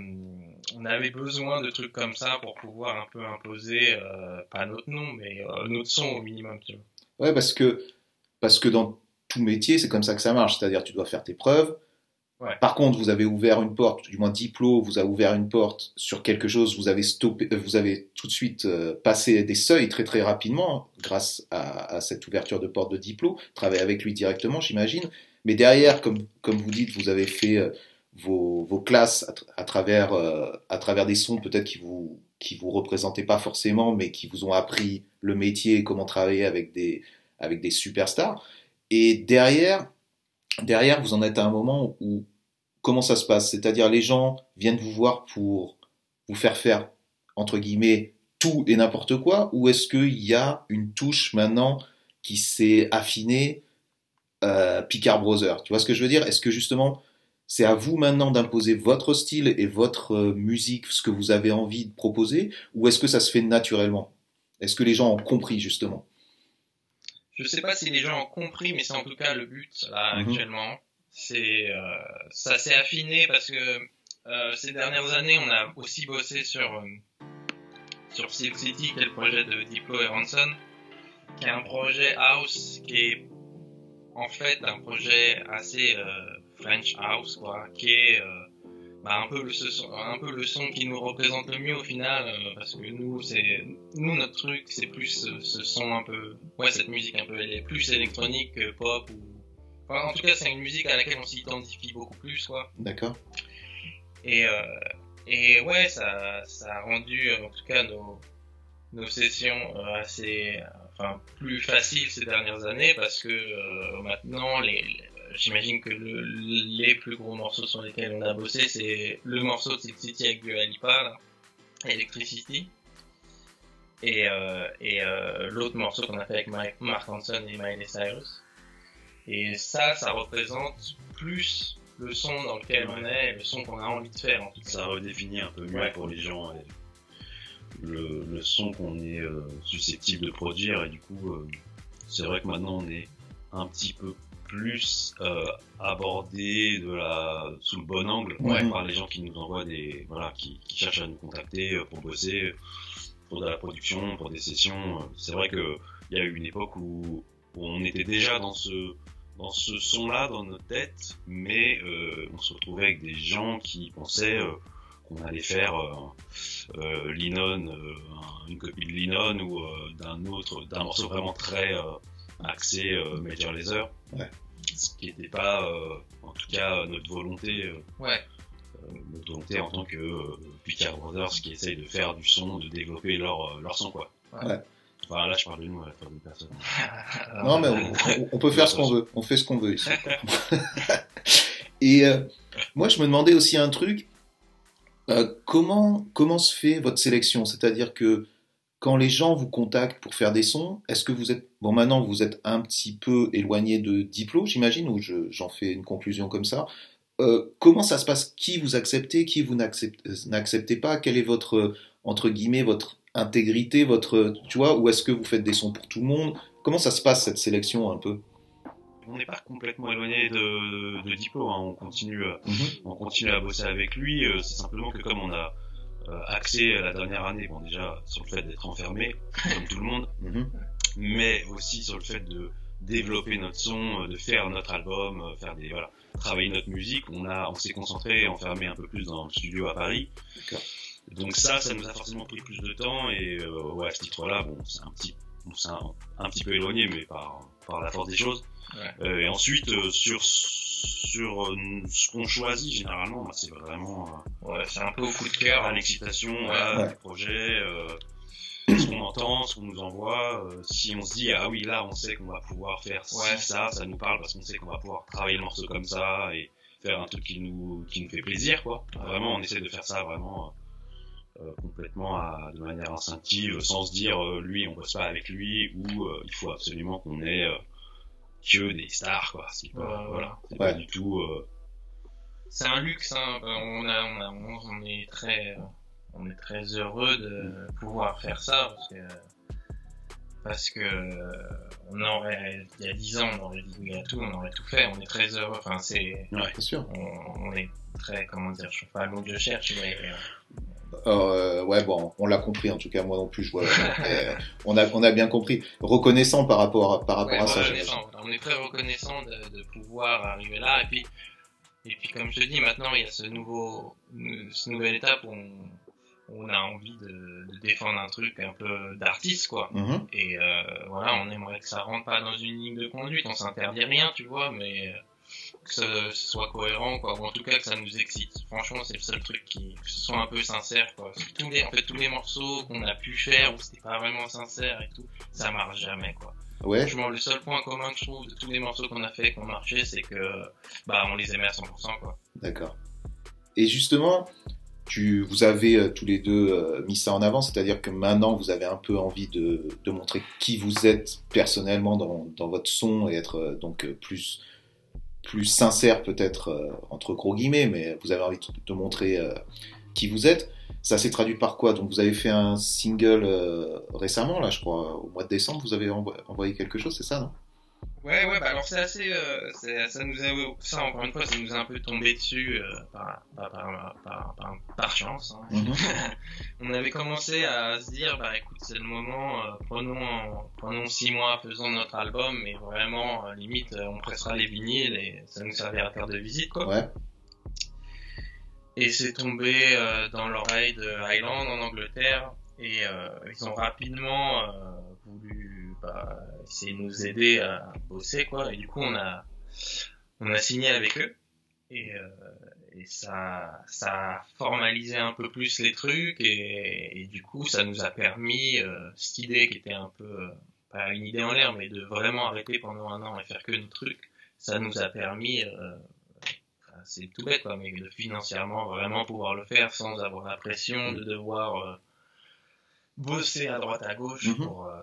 B: on avait besoin de trucs comme ça pour pouvoir un peu imposer, euh, pas notre nom, mais euh, notre son au minimum, tu vois.
A: Ouais, parce que, parce que dans tout métier, c'est comme ça que ça marche. C'est-à-dire, tu dois faire tes preuves.
B: Ouais.
A: Par contre, vous avez ouvert une porte, du moins Diplo vous a ouvert une porte sur quelque chose, vous avez stoppé, vous avez tout de suite euh, passé des seuils très très rapidement grâce à, à cette ouverture de porte de Diplo. Travailler avec lui directement, j'imagine. Mais derrière, comme, comme vous dites, vous avez fait euh, vos, vos classes à, tra- à travers, euh, à travers des sons peut-être qui vous, qui vous représentaient pas forcément, mais qui vous ont appris le métier et comment travailler avec des, avec des superstars. Et derrière, derrière, vous en êtes à un moment où comment ça se passe? C'est-à-dire les gens viennent vous voir pour vous faire faire entre guillemets tout et n'importe quoi, ou est-ce qu'il y a une touche maintenant qui s'est affinée euh, Picard Brother Tu vois ce que je veux dire? Est-ce que justement c'est à vous maintenant d'imposer votre style et votre euh, musique, ce que vous avez envie de proposer, ou est-ce que ça se fait naturellement? Est-ce que les gens ont compris justement?
B: Je sais pas si les gens ont compris, mais c'est en tout cas le but, là,
A: Mhm.
B: actuellement. C'est, euh, ça s'est affiné parce que euh, ces dernières années, on a aussi bossé sur, euh, sur Silk City, qui est le projet de Diplo et Ranson, qui est un projet house qui est en fait un projet assez euh, French house, quoi, qui est euh, bah, un peu le un peu le son qui nous représente le mieux au final, euh, parce que nous, c'est nous notre truc, c'est plus ce, ce son un peu, ouais, cette musique un peu, elle est plus électronique que pop ou, enfin, en tout cas, c'est une musique à laquelle on s'identifie beaucoup plus, quoi.
A: D'accord
B: Et, euh, et ouais, ça, ça a rendu euh, en tout cas nos, nos sessions euh, assez, euh, enfin, plus faciles ces dernières années parce que euh, maintenant, les- j'imagine que le, les plus gros morceaux sur lesquels on a bossé, c'est le morceau de City avec Dua Lipa, là, Electricity. Et, euh, et euh, l'autre morceau qu'on a fait avec Mike, Mark Hanson et Miley Cyrus. Et ça, ça représente plus le son dans lequel on est, le son qu'on a envie de faire en tout cas.
C: Ça redéfinit un peu mieux
B: Ouais.
C: pour les gens le, le son qu'on est euh, susceptible de produire et du coup c'est vrai que maintenant on est un petit peu plus euh, abordé de la sous le bon angle
A: Ouais.
C: par les gens qui nous envoient des voilà qui, qui cherchent à nous contacter euh, pour bosser pour de la production pour des sessions Euh, c'est vrai que il y a eu une époque où, où on était déjà dans ce dans ce son-là dans notre tête, mais euh, on se retrouvait avec des gens qui pensaient euh, qu'on allait faire euh, Linon, un- une copie de Linon ou d'un autre, d'un morceau vraiment très axé euh, Major Lazer.
A: Ouais.
C: Ce qui n'était pas, euh, en tout cas, notre volonté, euh,
B: Ouais.
C: notre volonté en tant que euh, Picard Brothers qui essaye de faire du son, de développer leur, euh, leur son quoi.
B: Ouais.
C: Enfin là je parle de nous la troisième personne. [laughs]
A: Non, mais on, on- on peut faire ce qu'on veut. On fait ce qu'on veut ici. [laughs] Et euh, moi, je me demandais aussi un truc. Euh, comment, comment se fait votre sélection? C'est-à-dire que quand les gens vous contactent pour faire des sons, est-ce que vous êtes... Bon, maintenant, vous êtes un petit peu éloigné de Diplo, j'imagine, ou je- j'en fais une conclusion comme ça. Euh, comment ça se passe? Qui vous acceptez Qui vous n'acceptez pas? Quelle est votre, euh, entre guillemets, votre intégrité, votre... Tu vois, ou est-ce que vous faites des sons pour tout le monde? Comment ça se passe, cette sélection, un peu?
C: On n'est pas complètement éloigné de, de Diplo, hein. on continue à,
A: Mhm.
C: on continue à bosser avec lui. euh, c'est simplement que comme on a euh, axé la dernière année, bon déjà sur le fait d'être enfermé, comme tout le monde, [laughs]
A: Mhm.
C: mais aussi sur le fait de développer notre son, euh, de faire notre album, euh, faire des voilà, travailler notre musique. On a, on s'est concentré, enfermé un peu plus dans le studio à Paris.
A: D'accord.
C: Donc ça, ça nous a forcément pris plus de temps et euh, ouais, à ce titre-là, bon, c'est un petit, bon, c'est un, un petit peu éloigné, mais par, par la force des choses.
B: Ouais.
C: Euh, et ensuite, euh, sur sur euh, ce qu'on choisit généralement, bah, c'est vraiment
B: Ouais, c'est un peu au coup de
C: euh,
B: cœur.
C: à
B: hein.
C: l'excitation
B: Ouais.
C: du projet, euh, ce qu'on entend, ce qu'on nous envoie. euh, si on se dit ah oui là, on sait qu'on va pouvoir faire ci,
B: Ouais.
C: ça, ça nous parle parce qu'on sait qu'on va pouvoir travailler le morceau comme ça et faire un truc qui nous qui nous fait plaisir quoi. Vraiment, on essaie de faire ça vraiment. Complètement à, de manière instinctive, sans se dire euh, lui on bosse pas avec lui ou euh, il faut absolument qu'on ait euh, que des stars quoi. C'est pas,
B: Ouais,
C: voilà, c'est
A: ouais.
C: pas du tout. euh,
B: C'est un luxe, hein. on, a, on, a, on est très, on est très heureux de pouvoir faire ça parce que, parce que on aurait, il y a dix ans, on aurait dit oui à tout, on aurait tout fait, on est très heureux. Enfin, c'est,
A: sûr.
B: on, on est très, comment dire, je sais pas le mot que je cherche, mais euh,
A: ouais, bon, on l'a compris en tout cas, moi non plus, je vois. Euh, on a, on a bien compris. Reconnaissant par rapport à, par rapport
B: Ouais,
A: à ça.
B: On est très reconnaissant de, de pouvoir arriver là. Et puis, et puis, comme je te dis, maintenant, il y a ce nouveau, ce nouvelle étape où on, a envie de, de défendre un truc un peu d'artiste, quoi.
A: Mhm.
B: Et euh, voilà, on aimerait que ça rentre pas dans une ligne de conduite. On s'interdit rien, tu vois, mais que ce, ce soit cohérent, quoi. Ou en tout cas que ça nous excite. Franchement, c'est le seul truc qui, que ce soit un peu sincère, quoi. Tous les, en fait, tous les morceaux qu'on a pu faire où c'était pas vraiment sincère et tout, ça marche jamais, quoi.
A: Ouais,
B: Franchement, le seul point commun que je trouve de tous les morceaux qu'on a fait, qui ont marché, c'est que, bah, on les aimait à 100%, quoi.
A: d'accord. Et justement, tu, vous avez euh, tous les deux euh, mis ça en avant, c'est-à-dire que maintenant vous avez un peu envie de, de montrer qui vous êtes personnellement dans, dans votre son et être euh, donc plus plus sincère peut-être euh, entre gros guillemets, mais vous avez envie de, montrer euh, qui vous êtes. Ça s'est traduit par quoi? Donc vous avez fait un single euh, récemment, là je crois, au mois de décembre, vous avez envo- envoyé quelque chose, c'est ça, non?
B: Ouais, ouais, bah alors c'est assez, euh, c'est- ça nous a, ça encore une fois, ça nous a un peu tombé dessus euh, par, par, par, par, chance. Hein.
A: Mhm. [laughs]
B: On avait commencé à se dire, bah écoute, c'est le moment, euh, prenons, prenons six mois, faisons notre album, mais vraiment, euh, limite, euh, on pressera les vinyles et ça nous servira à faire de visite, quoi.
A: Ouais,
B: Et c'est tombé euh, dans l'oreille de Highland en Angleterre et euh, ils ont rapidement euh, voulu bah, essayer de nous aider à bosser quoi et du coup on a on a signé avec eux et, euh, et ça ça a formalisé un peu plus les trucs et, et du coup ça nous a permis euh, cette idée qui était un peu euh, pas une idée en l'air mais de vraiment arrêter pendant un an et faire que nos trucs ça nous a permis euh, c'est tout bête quoi, mais de financièrement vraiment pouvoir le faire sans avoir la pression de devoir euh, bosser à droite à gauche
A: Mhm.
B: pour euh,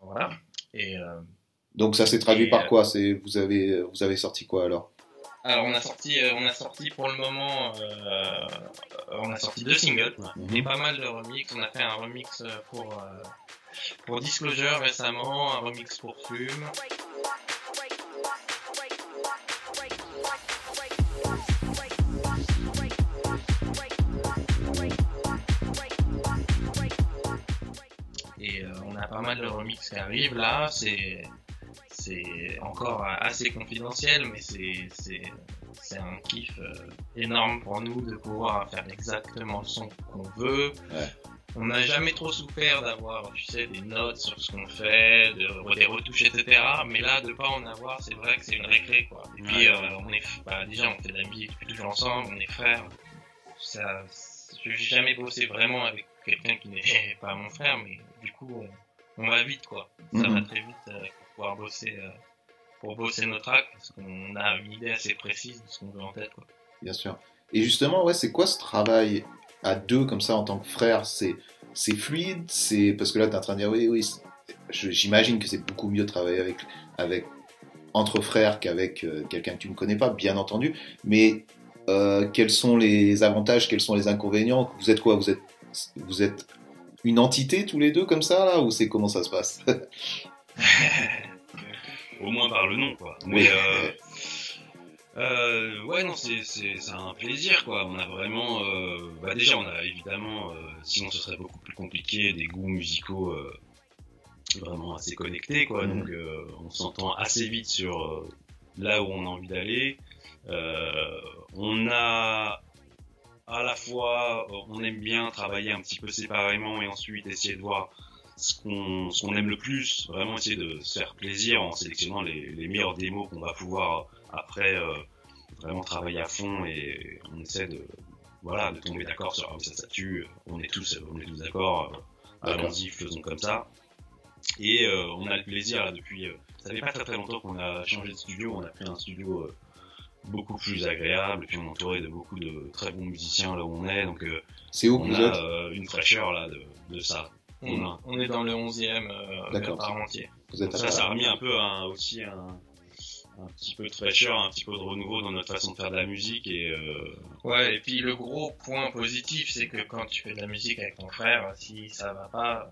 B: voilà. Et euh,
A: donc ça s'est traduit
B: Et,
A: par
B: euh,
A: quoi? C'est vous avez vous avez sorti quoi alors?
B: Alors on a sorti, euh, on a sorti pour le moment, euh, on a sorti deux singles
A: Mhm.
B: et pas mal de remix. On a fait un remix pour euh, pour Disclosure récemment, un remix pour Fume. Pas mal de remix qui arrivent là. C'est c'est encore assez confidentiel, mais c'est c'est c'est un kiff euh, énorme pour nous de pouvoir faire exactement le son qu'on veut.
A: Ouais.
B: On n'a jamais trop souffert d'avoir, tu sais, des notes sur ce qu'on fait, de, des retouches, etc. Mais là, de pas en avoir, c'est vrai que c'est une récré, quoi. Et puis,
C: Ouais.
B: euh, on est, bah, déjà, on fait de la musique depuis toujours ensemble, on est frères. Ça, j'ai jamais bossé vraiment avec quelqu'un qui n'est [laughs] pas mon frère, mais du coup, on, on va vite, quoi. Ça
A: Mhm.
B: va très vite euh, pour pouvoir bosser, euh, pour bosser nos tracks, parce qu'on a une idée assez précise de ce qu'on veut en tête, quoi.
A: Bien sûr. Et justement, ouais, c'est quoi ce travail à deux comme ça en tant que frère? C'est c'est fluide, c'est parce que là tu es en train de dire oui oui, j'imagine que c'est beaucoup mieux de travailler avec avec entre frères qu'avec euh, quelqu'un que tu ne connais pas, bien entendu. Mais euh, quels sont les avantages, quels sont les inconvénients? Vous êtes quoi? Vous êtes vous êtes une entité tous les deux comme ça là ou c'est comment ça se passe [laughs]
C: Au moins par le nom, quoi.
A: Oui.
C: Mais euh, euh, ouais, non, c'est c'est c'est un plaisir, quoi. On a vraiment, euh, bah déjà, on a évidemment, sinon ce serait beaucoup plus compliqué, des goûts musicaux vraiment assez connectés, quoi.
A: Mhm.
C: Donc, on s'entend assez vite sur là où on a envie d'aller. On a à la fois, euh, on aime bien travailler un petit peu séparément et ensuite essayer de voir ce qu'on aime le plus, vraiment essayer de se faire plaisir en sélectionnant les, les meilleures démos qu'on va pouvoir après euh, vraiment travailler à fond et on essaie de voilà de tomber d'accord sur ah, ça, ça tue, on est tous on est tous d'accord, euh, allons-y, faisons comme ça. Et euh, on a le plaisir là, depuis euh, ça fait pas très très longtemps qu'on a changé de studio, on a pris un studio euh, beaucoup plus agréable, puis on est entouré de beaucoup de très bons musiciens là où on est, donc euh,
A: C'est où
C: on
A: vous
C: a
A: êtes
C: euh, une fraîcheur là de, de ça.
B: On, on est dans le 11e euh,
A: D'accord.
B: par entier.
A: Vous êtes
C: Donc
A: à
C: ça, ça a remis un peu un, aussi un, un petit peu de fraîcheur, un petit peu de renouveau dans notre façon de faire de la musique et euh,
B: Ouais, et puis le gros point positif, c'est que quand tu fais de la musique avec ton frère, si ça va pas,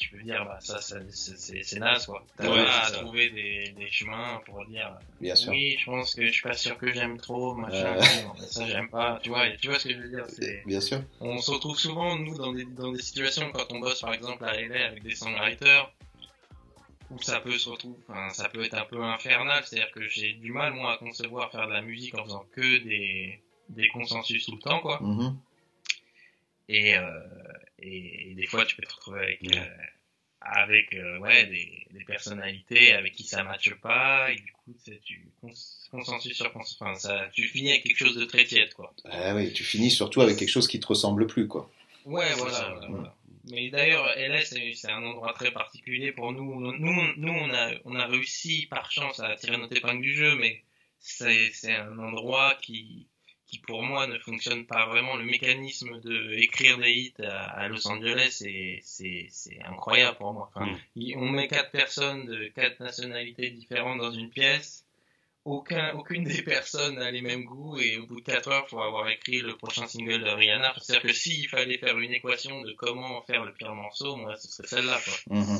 B: tu peux dire, bah ça, ça- c'est naze, quoi. T'as
C: Ouais,
B: pas à
C: ça.
B: trouver des, des chemins pour dire,
A: Bien sûr.
B: oui, je pense que je suis pas sûr que j'aime trop, machin,
A: Euh.
B: oui, non, mais ça j'aime pas, tu vois, et tu vois ce que je veux dire.
A: Bien sûr.
B: On se retrouve souvent, nous, dans des, dans des situations, quand on bosse par exemple à LA avec des songwriters, où ça peut se retrouver, enfin, ça peut être un peu infernal, c'est-à-dire que j'ai du mal, moi, à concevoir faire de la musique en faisant que des, des consensus tout le temps, quoi.
A: Mhm.
B: Et, euh, et, et des fois, tu peux te retrouver avec,
C: Ouais.
B: euh, avec euh, ouais, des, des personnalités avec qui ça matche pas, et du coup, tu cons- consensus sur consensus, enfin, ça, tu finis avec quelque chose de très tiède, quoi.
A: Ah oui, tu finis surtout avec quelque chose qui te ressemble plus, quoi.
B: Ouais, voilà,
C: ça,
B: voilà,
A: ouais.
B: voilà. Mais d'ailleurs, LA, c'est c'est un endroit très particulier pour nous. Nous, nous on, a, on a réussi par chance à tirer notre épingle du jeu, mais c'est c'est un endroit qui, qui, pour moi, ne fonctionne pas vraiment. Le mécanisme de écrire des hits à, à Los Angeles, c'est- c'est c'est incroyable pour moi. Enfin,
C: Mm.
B: on met quatre personnes de quatre nationalités différentes dans une pièce. Aucun, aucune des personnes n'a les mêmes goûts et au bout de 4 heures, faut avoir écrit le prochain single de Rihanna. C'est-à-dire que s'il fallait faire une équation de comment faire le pire morceau, moi, ce serait celle-là, quoi.
A: Mhm.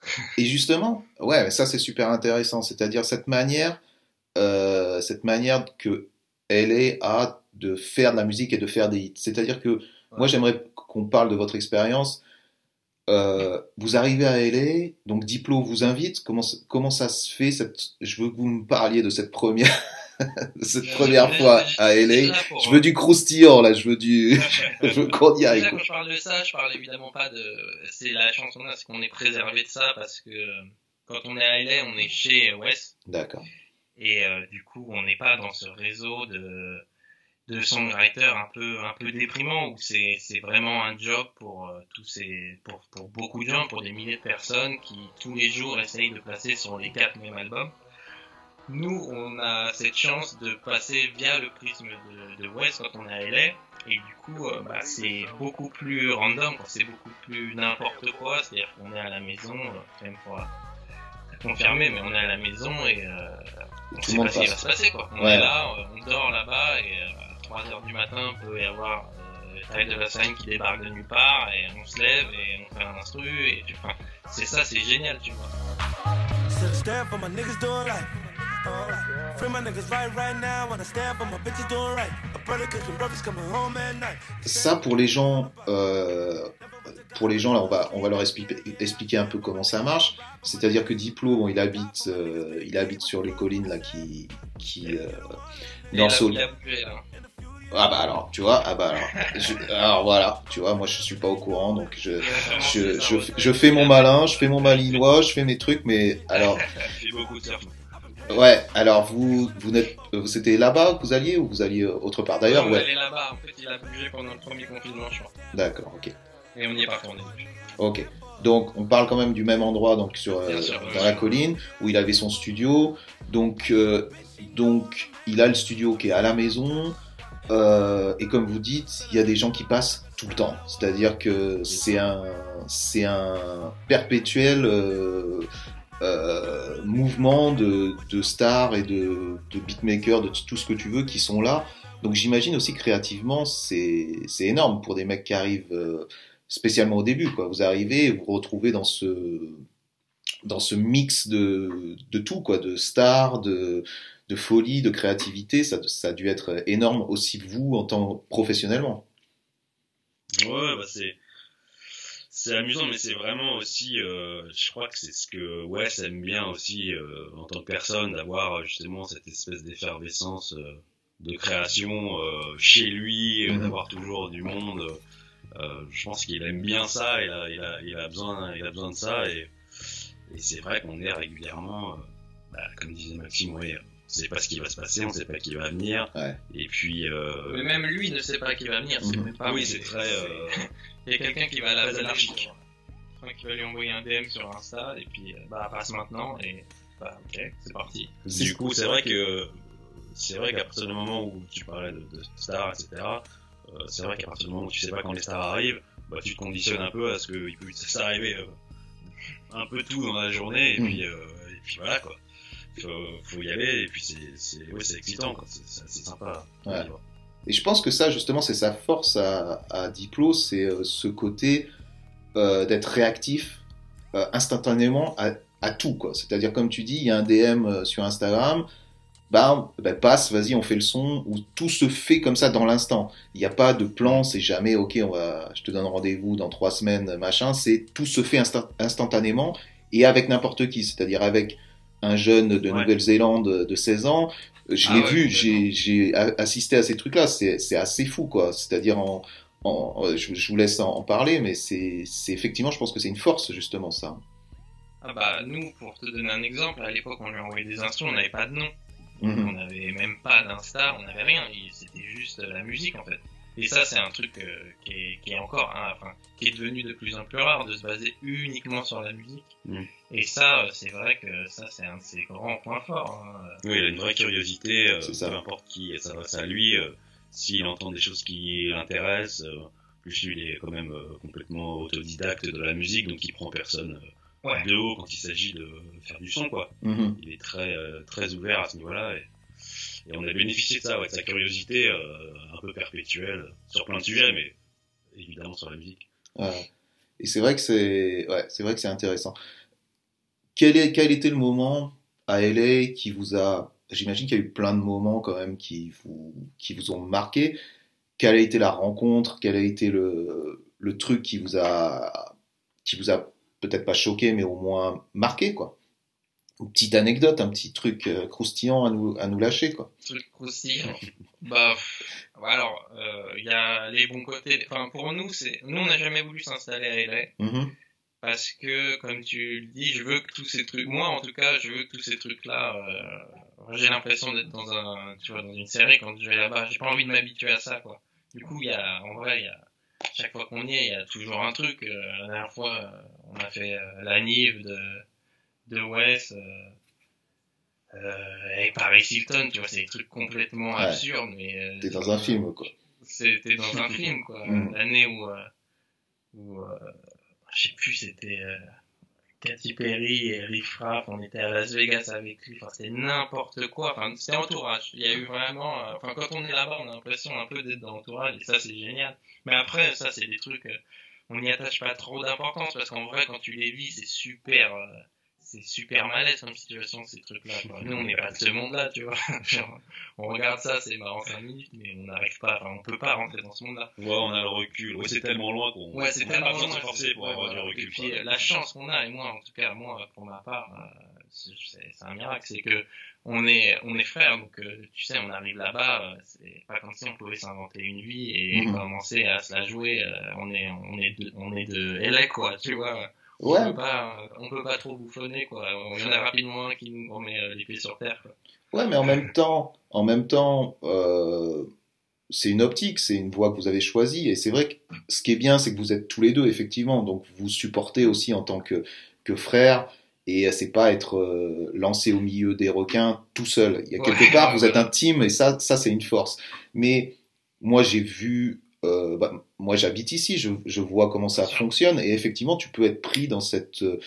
A: [laughs] Et justement, ouais, ça c'est super intéressant. C'est-à-dire cette manière, euh, cette manière que LA a de faire de la musique et de faire des hits. C'est-à-dire que moi j'aimerais qu'on parle de votre expérience. Euh, vous arrivez à LA, donc Diplo vous invite. Comment ça- comment ça se fait cette, Je veux que vous me parliez de cette première, [laughs] de cette
B: Euh,
A: première fois à LA.
B: pour-
A: Je veux du croustillant là. Je veux du, [laughs] je veux qu'on y aille.
B: Quand je parle de ça, je parle évidemment pas de. C'est la chanson là, c'est qu'on est préservé de ça? Parce que euh, quand on est à LA, on est chez West
A: D'accord.
B: Et euh, du coup, on n'est pas dans ce réseau de de songwriters un peu un peu déprimant où c'est vraiment un job pour euh, tous ces pour pour beaucoup de gens, pour des milliers de personnes qui tous les jours essayent de placer sur les quatre mêmes albums. Nous, on a cette chance de passer via le prisme de, de West quand on est à LA. Et du coup, euh, bah, c'est beaucoup plus random, c'est beaucoup plus n'importe quoi. C'est-à-dire qu'on est à la maison, même pour euh, confirmer, mais on est à la maison et euh, on
A: Tout
B: sait pas ce qui va se passer. Quoi. On
A: Ouais.
B: est là, euh, on dort là-bas et euh, à 3 heures du matin, il peut y avoir euh, Ty de la scène qui débarque de nulle part et on se lève et on fait un instru. Et, tu- enfin, c'est ça, c'est génial, tu vois.
D: Shoulda stand for my niggas doing right. Uh, free my niggas right right now. When I stand for my bitches doing right. A brother cooking breakfast coming home at night.
A: ça pour les gens euh, pour les gens là on va on va leur expliquer, expliquer un peu comment ça marche c'est à dire que Diplo bon il habite euh, il habite sur les collines là qui qui euh, dans ah bah alors tu vois ah bah alors je- alors voilà tu vois moi je suis pas au courant donc je je, je, je fais mon malin je fais mon malinois je fais mes trucs mais alors [laughs]
C: j'ai beaucoup de surf.
A: Ouais alors vous vous n'êtes vous c'était là-bas que vous alliez ou vous alliez euh, autre part d'ailleurs
B: on
A: ouais
B: allait là-bas, en fait, il a bougé pendant le premier confinement, je crois.
A: d'accord ok
B: Et on n'y est pas retourné.
A: Ok. Donc on parle quand même du même endroit, donc sur euh,
B: sûr,
A: dans la colline où il avait son studio. Donc euh, donc il a le studio qui est à la maison. Euh, et comme vous dites, il y a des gens qui passent tout le temps. C'est-à-dire que c'est un c'est un perpétuel euh, mouvement de, stars et de, beatmakers, de tout ce que tu veux qui sont là. Donc j'imagine aussi créativement, c'est énorme pour des mecs qui arrivent euh, spécialement au début. Quoi. Vous arrivez vous vous retrouvez dans ce, dans ce mix de, de tout, quoi, de stars, de, de folie, de créativité. Ça, ça a dû être énorme aussi vous en tant professionnellement.
C: Ouais, bah c'est c'est amusant, mais c'est vraiment aussi, euh, je crois que c'est ce que Wes aime bien aussi euh, en tant que personne, d'avoir euh, justement cette espèce d'effervescence euh, de création euh, chez lui, euh,
A: Mhm.
C: d'avoir toujours du monde. Euh, je pense qu'il aime bien ça, il a, il a, il a besoin, il a besoin de ça et, et c'est vrai qu'on est régulièrement, euh, bah, comme disait Maxime, oui, on sait pas ce qui va se passer, on sait pas qui va venir.
A: Ouais.
C: Et puis, euh,
B: Mais même lui ne sait pas qui va venir. C'est
A: Mhm.
B: même pas
C: oui, c'est très. euh, [laughs]
B: Il y a quelqu'un qui va
C: Très
B: l'appeler
C: anarchique.
B: Enfin, qui va lui envoyer un DM sur Insta et puis euh, bah passe maintenant et bah ok c'est parti.
C: Du coup, c'est vrai que c'est vrai qu'à partir du moment où tu parlais de, de stars, etc. euh, c'est vrai qu'à partir du moment où tu sais pas quand les stars arrivent, bah tu te conditionnes un peu à ce qu'il peut s'arriver euh, un peu tout dans la journée et
A: Mm.
C: puis euh, et puis voilà quoi. Faut, faut y aller et puis c'est ouais, excitant. C'est sympa. à
A: Ouais.
C: vivre.
A: Et je pense que ça, justement, c'est sa force à, à Diplo, c'est euh, ce côté euh, d'être réactif euh, instantanément à, à tout. C'est-à-dire, comme tu dis, il y a un DM sur Instagram, bah, bah, passe, vas-y, on fait le son, où tout se fait comme ça dans l'instant. Il n'y a pas de plan, c'est jamais, ok, on va, je te donne rendez-vous dans trois semaines, machin. C'est tout se fait instant- instantanément et avec n'importe qui, c'est-à-dire avec un jeune de
C: Ouais.
A: Nouvelle-Zélande de 16 ans. Je
B: Ah
A: l'ai
B: ouais,
A: vu, j'ai assisté à ces trucs-là. C'est assez fou, quoi. C'est-à-dire, en, en, euh, je, je vous laisse en, en parler, mais c'est effectivement, je pense que c'est une force, justement, ça.
B: Ah bah nous pour te donner un exemple à l'époque on lui envoyait des instruments on n'avait pas de nom.
A: Mhm.
B: On n'avait même pas d'Insta, on n'avait rien, c'était juste la musique en fait. Et ça c'est un truc euh, qui, est, qui est encore, hein, enfin, qui est devenu de plus en plus rare de se baser uniquement sur la musique.
C: Mm.
B: Et ça, euh, c'est vrai que ça c'est un de ses grands points forts. hein.
C: Oui, il a une vraie curiosité, euh,
A: ça.
C: peu importe qui s'adresse à lui, euh, s'il entend des choses qui l'intéressent, euh, plus lui il est quand même euh, complètement autodidacte de la musique, donc il prend personne euh,
B: Ouais.
C: de haut quand il s'agit de faire du son, quoi.
A: Mhm.
C: Il est très euh, très ouvert à ce niveau-là, et, et on a bénéficié de ça, ouais, de sa curiosité euh, un peu perpétuelle sur plein de sujets, mais évidemment sur la musique.
A: Ouais. Et c'est vrai que c'est ouais, c'est vrai que c'est intéressant. Quel, est, quel était le moment à LA qui vous a j'imagine qu'il y a eu plein de moments quand même qui vous qui vous ont marqué. Quelle a été la rencontre? Quel a été le, le truc qui vous a qui vous a peut-être pas choqué mais au moins marqué quoi? Une petite anecdote, un petit truc euh, croustillant à nous à nous lâcher quoi.
B: truc croustillant. bah, alors, euh, il y a les bons côtés. Enfin, pour nous, c'est, nous, on n'a jamais voulu s'installer à LA
A: Mhm.
B: parce que, comme tu le dis, je veux que tous ces trucs, moi, en tout cas, je veux que tous ces trucs-là. Euh, j'ai l'impression d'être dans un, tu vois, dans une série quand je vais là-bas. J'ai pas envie de m'habituer à ça, quoi. Du coup, il y a, en vrai, il y a chaque fois qu'on y est, il y a toujours un truc. La dernière fois, on a fait la Nive de de Wes. Euh, euh, et Paris Hilton, tu vois, c'est des trucs complètement
A: Ouais.
B: absurdes, mais euh,
A: T'es dans un film quoi.
B: C'était dans un [laughs] film, quoi.
A: Mm.
B: L'année où, euh, où euh, je sais plus, c'était euh, Katy Perry et Riff Raff, on était à Las Vegas avec lui, enfin, c'était n'importe quoi, enfin, c'était entourage. Il y a eu vraiment, euh, enfin, quand on est là-bas, on a l'impression un peu d'être dans l'entourage, et ça, c'est génial. Mais après, ça, c'est des trucs, euh, on n'y attache pas trop d'importance, parce qu'en vrai, quand tu les vis, c'est super, euh, c'est super malaise comme situation, ces trucs-là. Nous, on n'est pas de ce monde-là, tu vois. [laughs] Genre, on regarde ça, c'est marrant 5 minutes, mais on n'arrive pas, enfin, on peut pas rentrer dans ce monde-là.
C: Ouais, on a le recul. Ouais, c'est tellement loin qu'on
B: Ouais, c'est tellement
C: pas besoin de se
B: loin,
C: forcer pour
B: ouais,
C: avoir
B: voilà.
C: du recul.
B: Et puis,
C: quoi.
B: euh, la chance qu'on a, et moi, en tout cas, moi, pour ma part, euh, c'est un miracle, c'est que on est, on est frères, donc euh, tu sais, on arrive là-bas, c'est pas comme si on pouvait s'inventer une vie et
A: Mhm.
B: commencer à se la jouer. euh, on est, on est de, on est de LA, quoi, tu vois.
A: Ouais.
B: On peut pas, on peut pas trop bouffonner, quoi. On y en a rapidement un qui nous remet euh, les pieds sur terre, quoi.
A: Ouais, mais en même temps, en même temps, euh, c'est une optique, c'est une voie que vous avez choisie, et c'est vrai que ce qui est bien, c'est que vous êtes tous les deux effectivement, donc vous supportez aussi en tant que que frère, et c'est pas être euh, lancé au milieu des requins tout seul. Il y a
B: Ouais,
A: quelque part, vous êtes un team, et ça, ça c'est une force. Mais moi, j'ai vu, euh, bah, moi j'habite ici, je, je vois comment ça fonctionne, et effectivement, tu peux être pris dans cette euh,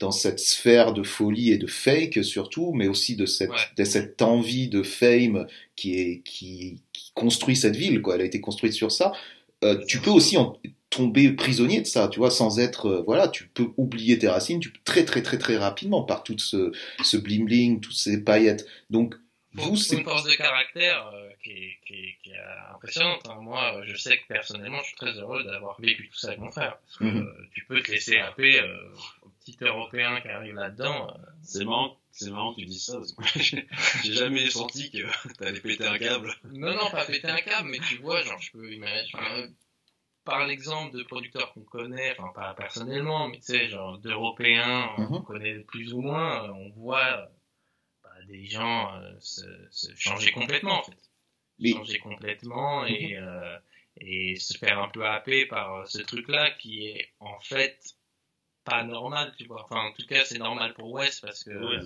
A: dans cette sphère de folie et de fake surtout, mais aussi de cette,
B: Ouais.
A: de cette envie de fame qui est qui, qui construit cette ville quoi. Elle a été construite sur ça. Euh, tu peux aussi en tomber prisonnier de ça, tu vois, sans être euh, voilà, tu peux oublier tes racines, tu très très très très rapidement par tout ce ce bling bling, toutes ces paillettes. Donc Vous, c'est
B: une force de caractère euh, qui, est, qui, est, qui est impressionnante. hein. Moi, euh, je sais que personnellement, je suis très heureux d'avoir vécu tout ça avec mon frère. Parce que
A: Mhm.
B: euh, tu peux te laisser happer euh, au petit Européen qui arrive là-dedans. euh,
C: C'est marrant, c'est marrant que tu dises ça, parce que moi, j'ai jamais senti que [laughs] t'allais péter un câble.
B: Non, non, pas péter un câble, mais tu vois, genre, je peux imaginer. enfin, par l'exemple de producteurs qu'on connaît, enfin, pas personnellement, mais tu sais, genre, d'Européens, euh,
A: Mhm.
B: qu'on connaît plus ou moins, euh, on voit euh, des gens euh, se, se changer complètement, en fait. Changer complètement et, euh, et se faire un peu happer par euh, ce truc-là qui est, en fait, pas normal, tu vois. Enfin, en tout cas, c'est normal pour West parce que.
C: Ouais,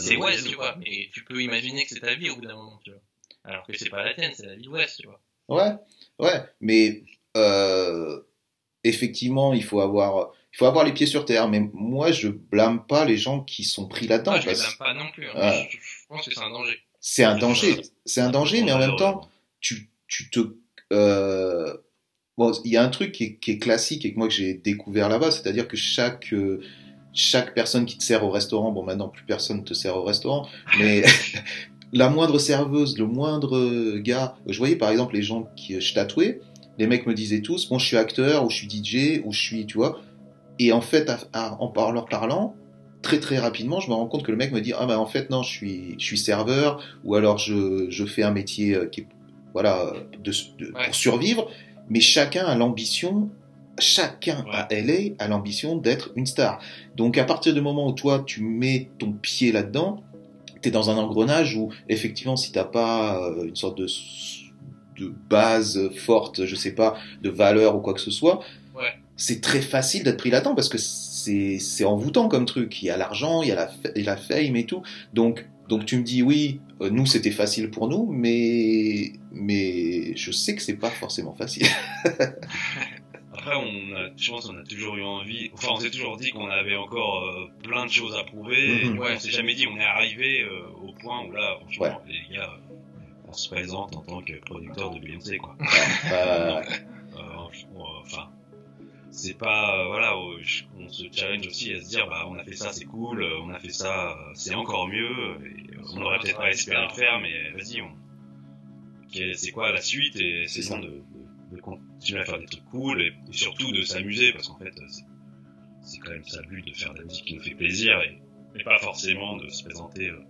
C: c'est.
B: West, tu vois, mais tu peux imaginer que c'est ta vie au bout d'un moment, tu vois. Alors que c'est pas la tienne, c'est la vie West, tu vois.
A: Ouais, ouais, mais euh, effectivement, il faut avoir, il faut avoir les pieds sur terre. Mais moi, je blâme pas les gens qui sont pris là-dedans.
B: Moi, je
A: parce-
B: blâme pas non plus. hein.
A: Ah.
B: Je, je pense que c'est un danger.
A: C'est un danger, c'est un danger, mais en même temps, tu, tu te, euh, bon, il y a un truc qui est, qui est classique et que moi que j'ai découvert là-bas, c'est-à-dire que chaque euh, chaque personne qui te sert au restaurant, bon maintenant plus personne te sert au restaurant, mais [laughs] la moindre serveuse, le moindre gars, je voyais par exemple les gens qui je tatouais, les mecs me disaient tous, bon je suis acteur ou je suis DJ ou je suis, tu vois, et en fait à- à- en leur parlant, très très rapidement, je me rends compte que le mec me dit ah bah en fait non, je suis je suis serveur ou alors je je fais un métier euh, qui est voilà de, de-
B: Ouais.
A: pour survivre, mais chacun a l'ambition chacun à LA a l'ambition d'être une star. Donc à partir du moment où toi tu mets ton pied là-dedans, t'es dans un engrenage où effectivement si t'as pas euh, une sorte de de base forte, je sais pas, de valeur ou quoi que ce soit,
B: Ouais.
A: C'est très facile d'être pris là-dedans parce que c'est c'est envoûtant comme truc. Il y a l'argent, il y a la, fa- et la fame et tout. Donc donc tu me dis oui, euh, nous c'était facile pour nous, mais mais je sais que c'est pas forcément facile. [laughs]
C: Après, on a, je pense qu'on a toujours eu envie, enfin, on s'est toujours dit qu'on avait encore euh, plein de choses à prouver.
A: Mhm.
C: Ouais, on s'est jamais dit, on est arrivé euh, au point où là, franchement, les gars, on se présente en tant que producteur de Beyoncé, quoi. [laughs]
A: Euh,
C: Euh, enfin, c'est pas, euh, voilà, on se challenge aussi à se dire, bah, on a fait ça, c'est cool, euh, on a fait ça, euh, c'est encore mieux, et, euh, on aurait peut-être pas espéré le faire, mais vas-y, on, c'est quoi la suite, et c'est bon
A: ça.
C: de, de, de continuer à faire des trucs cool, et, et surtout de s'amuser, parce qu'en fait, c'est, quand même ça le but de faire de la musique qui nous fait plaisir, et, et pas forcément de se présenter euh,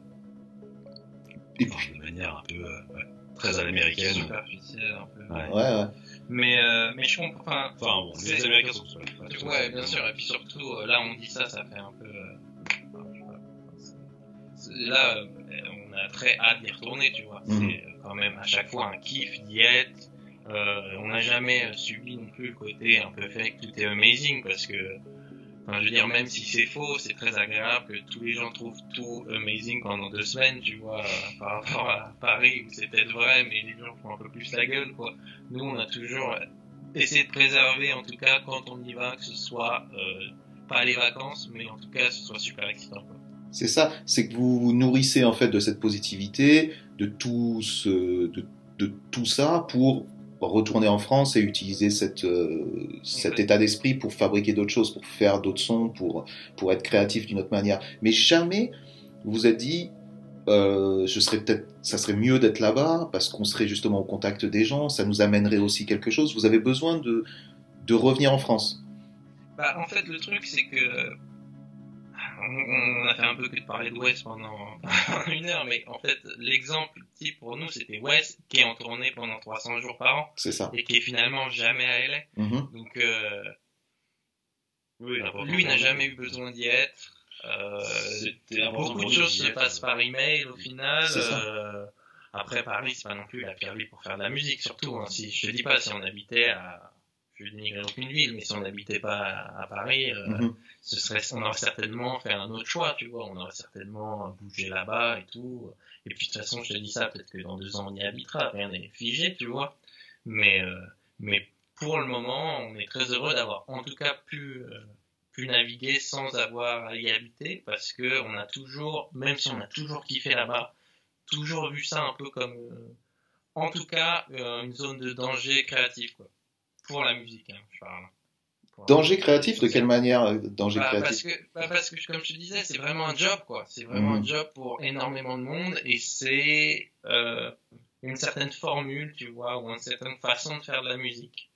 C: de manière un peu, euh, ouais, très à l'américaine.
B: Un peu.
C: Ouais.
A: ouais, ouais.
B: Mais, euh, mais je comprends. Enfin,
C: Enfin bon, les Américains sont pas- pas
B: ouais, bien sûr. Et puis surtout, euh, là, on dit ça, ça fait un peu. euh, Là, on a très hâte d'y retourner, tu vois.
A: Mhm.
B: C'est quand même à chaque fois un kiff d'y être. Euh, on n'a jamais subi non plus le côté un peu fake, tout est amazing parce que, enfin, je veux dire, même si c'est faux, c'est très agréable que tous les gens trouvent tout amazing pendant deux semaines, tu vois, euh, par [laughs] rapport à Paris où c'est peut-être vrai, mais les gens font un peu plus la gueule, quoi. Nous, on a toujours essayé de préserver, en tout cas, quand on y va, que ce soit euh, pas les vacances, mais en tout cas, que ce soit super excitant, quoi.
A: C'est ça, c'est que vous vous nourrissez en fait de cette positivité, de tout ce, de, de tout ça pour retourner en France et utiliser cette, euh, cet état d'esprit pour fabriquer d'autres choses, pour faire d'autres sons, pour, pour être créatif d'une autre manière. Mais jamais vous vous êtes dit, euh, je serais peut-être, ça serait mieux d'être là-bas parce qu'on serait justement au contact des gens, ça nous amènerait aussi quelque chose. Vous avez besoin de, de revenir en France.
B: Bah, en fait, le truc, c'est que. On, a fait un peu que de parler de West pendant [laughs] une heure, mais en fait, l'exemple type pour nous, c'était West, qui est en tournée pendant 300 jours par an,
A: C'est ça.
B: et qui est finalement jamais à LA.
A: Mhm.
B: Donc, euh,
C: Oui,
B: lui n'a jamais eu besoin d'y être. Euh, beaucoup de choses se passent par email au final. Euh, après Paris, c'est pas non plus la pire ville pour faire de la musique, surtout. Hein. Si je te dis pas si on habitait à, je dénigre aucune ville, mais si on n'habitait pas à, à Paris, euh,
A: Mhm.
B: ce serait, on aurait certainement fait un autre choix, tu vois. On aurait certainement bougé là-bas et tout. Et puis de toute façon, je te dis ça, peut-être que dans deux ans on y habitera, rien n'est figé, tu vois. Mais, euh, mais pour le moment, on est très heureux d'avoir en tout cas pu, euh, pu naviguer sans avoir à y habiter parce que on a toujours, même si on a toujours kiffé là-bas, toujours vu ça un peu comme, en tout cas, une zone de danger créatif, quoi. Pour la musique, hein, je parle.
A: Danger créatif, de quelle manière euh, danger
B: Bah, parce
A: créatif
B: que, bah, parce que, comme je te disais, c'est vraiment un job, quoi. C'est vraiment
A: Mhm.
B: un job pour énormément de monde et c'est euh, une certaine formule, tu vois, ou une certaine façon de faire de la musique.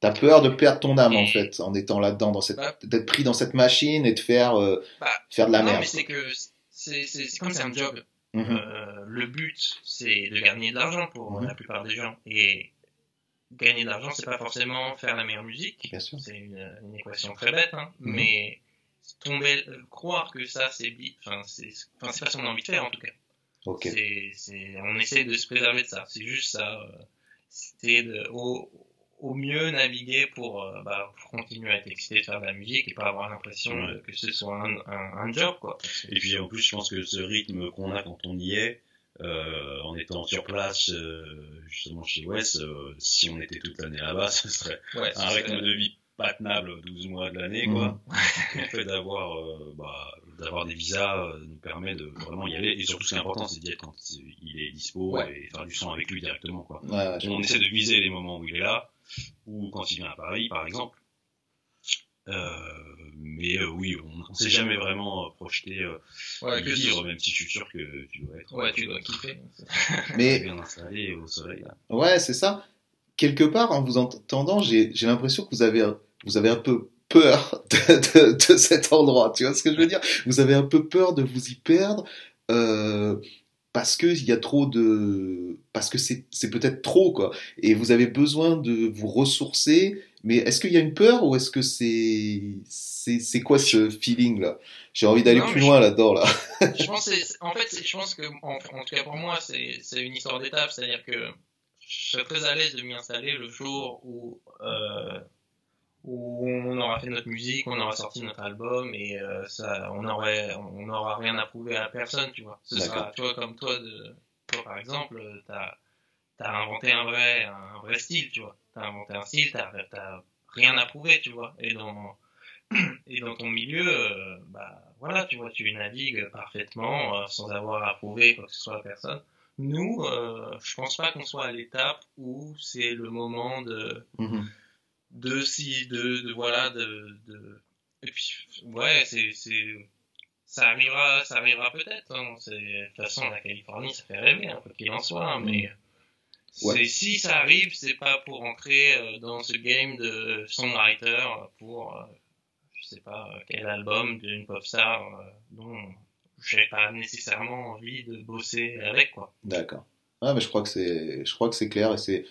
A: T'as peur de perdre ton âme en fait, en étant là-dedans, dans cette,
B: Bah-
A: d'être pris dans cette machine et de faire euh,
B: Bah,
A: faire de la
B: non,
A: merde.
B: mais c'est que c'est c'est- comme c'est un job.
A: Mhm.
B: Euh, le but, c'est de gagner de l'argent pour la plupart des gens. Et gagner de l'argent, c'est pas forcément faire la meilleure musique.
A: Bien sûr.
B: C'est une, une équation très bête, hein.
A: Mhm.
B: mais tomber, euh, croire que ça, c'est bi- enfin, c'est enfin, c'est pas ce qu'on a envie de faire en tout cas.
A: Ok.
B: C'est, c'est, on essaie de se préserver de ça. C'est juste ça. euh, C'était de, au, au mieux naviguer pour, euh, bah, pour continuer à être excité de faire de la musique et pas avoir l'impression
C: Ouais.
B: que ce soit un, un, un job, quoi.
C: Et puis en plus, je pense que ce rythme qu'on a quand on y est, euh, en étant sur place, euh, justement chez Wes, euh, si on était toute l'année là-bas, [laughs] ce serait
B: ouais,
C: un rythme de vie pas tenable 12 mois de l'année, quoi. Le fait d'avoir, euh, bah, d'avoir des visas euh, nous permet de vraiment y aller. Et surtout, ce qui est important, c'est d'y être quand il est dispo
B: Ouais.
C: et faire du son avec lui directement, quoi.
A: Ouais,
C: On essaie de viser les moments où il est là, ou quand il vient à Paris, par exemple. Euh, mais euh, oui, on ne s'est jamais vraiment euh, projeté euh,
B: ouais,
C: de
B: que
C: vivre, même si je suis sûr que tu dois être
B: ouais, tu dois kiffer. [laughs] [laughs]
A: Mais
C: bien installé au soleil. Là.
A: Ouais, c'est ça. Quelque part, en vous entendant, j'ai j'ai l'impression que vous avez, vous avez un peu peur [laughs] de, de, de cet endroit. Tu vois ce que je veux dire? Vous avez un peu peur de vous y perdre euh, parce que il y a trop de, parce que c'est c'est peut-être trop quoi. Et vous avez besoin de vous ressourcer. Mais est-ce qu'il y a une peur ou est-ce que c'est c'est c'est quoi ce feeling là? J'ai envie d'aller plus loin là-dedans là.
B: je [laughs] pense en fait, je pense que, en, en tout cas pour moi, c'est c'est une histoire d'étape. C'est-à-dire que je serais très à l'aise de m'y installer le jour où, euh, où on aura fait notre musique, on aura sorti notre album et euh, ça, on aurait, on n'aura rien à prouver à personne, tu vois. Ce sera, tu vois, comme toi, de, toi par exemple, t'as as inventé un vrai, un vrai style, tu vois. T'as inventé un style, t'as t'as rien à prouver, tu vois. Et dans [clears throat] et dans ton milieu, euh, bah voilà, tu vois, tu navigues parfaitement euh, sans avoir à prouver quoi que ce soit à personne. Nous, je pense pas qu'on soit à l'étape où c'est le moment de
A: Mhm.
B: De si de, de voilà de, de et puis ouais c'est c'est ça arrivera ça arrivera peut-être hein. c'est de toute façon la Californie ça fait rêver hein, quoi qu'il en soit hein, mais
A: Ouais.
B: si ça arrive c'est pas pour entrer euh, dans ce game de songwriter pour euh, je sais pas euh, quel album d'une pop star euh, dont j'ai pas nécessairement envie de bosser avec quoi
A: D'accord. Ah, mais je crois que c'est, je crois que c'est clair et c'est,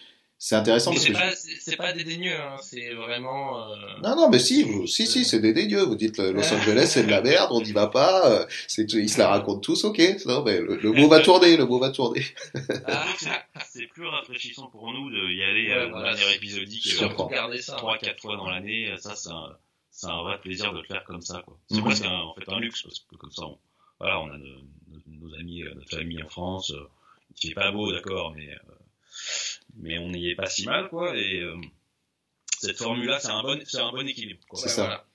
A: c'est intéressant
B: mais
A: parce
B: c'est
A: que.
B: pas c'est pas dédaigneux hein, c'est vraiment euh,
A: Non, non, mais si, vous, si, si, c'est des dégueux. Vous dites euh, Los Angeles, c'est de la merde, on n'y va pas. euh, C'est, ils se la racontent tous, ok. Non, mais le, le [laughs] mot va tourner, le mot va tourner.
B: ah, [laughs]
C: C'est plus rafraîchissant pour nous d'y aller
B: Ouais,
C: euh,
B: voilà,
C: de manière
B: c'est-
C: épisodique
A: je
C: euh,
A: comprends.
B: Garder ça.
C: trois, quatre fois dans l'année. Ça, c'est un, c'est un vrai plaisir de le faire comme ça. quoi. C'est
A: Mhm.
C: presque un, en fait un luxe parce que comme ça, on, voilà, on a nos, nos- nos amis, euh, notre famille en France. euh, Il fait pas beau, d'accord, mais euh, mais on n'y est pas si mal, quoi. Et euh, cette formule-là, c'est un bon, c'est un bon équilibre. quoi.
A: C'est ça.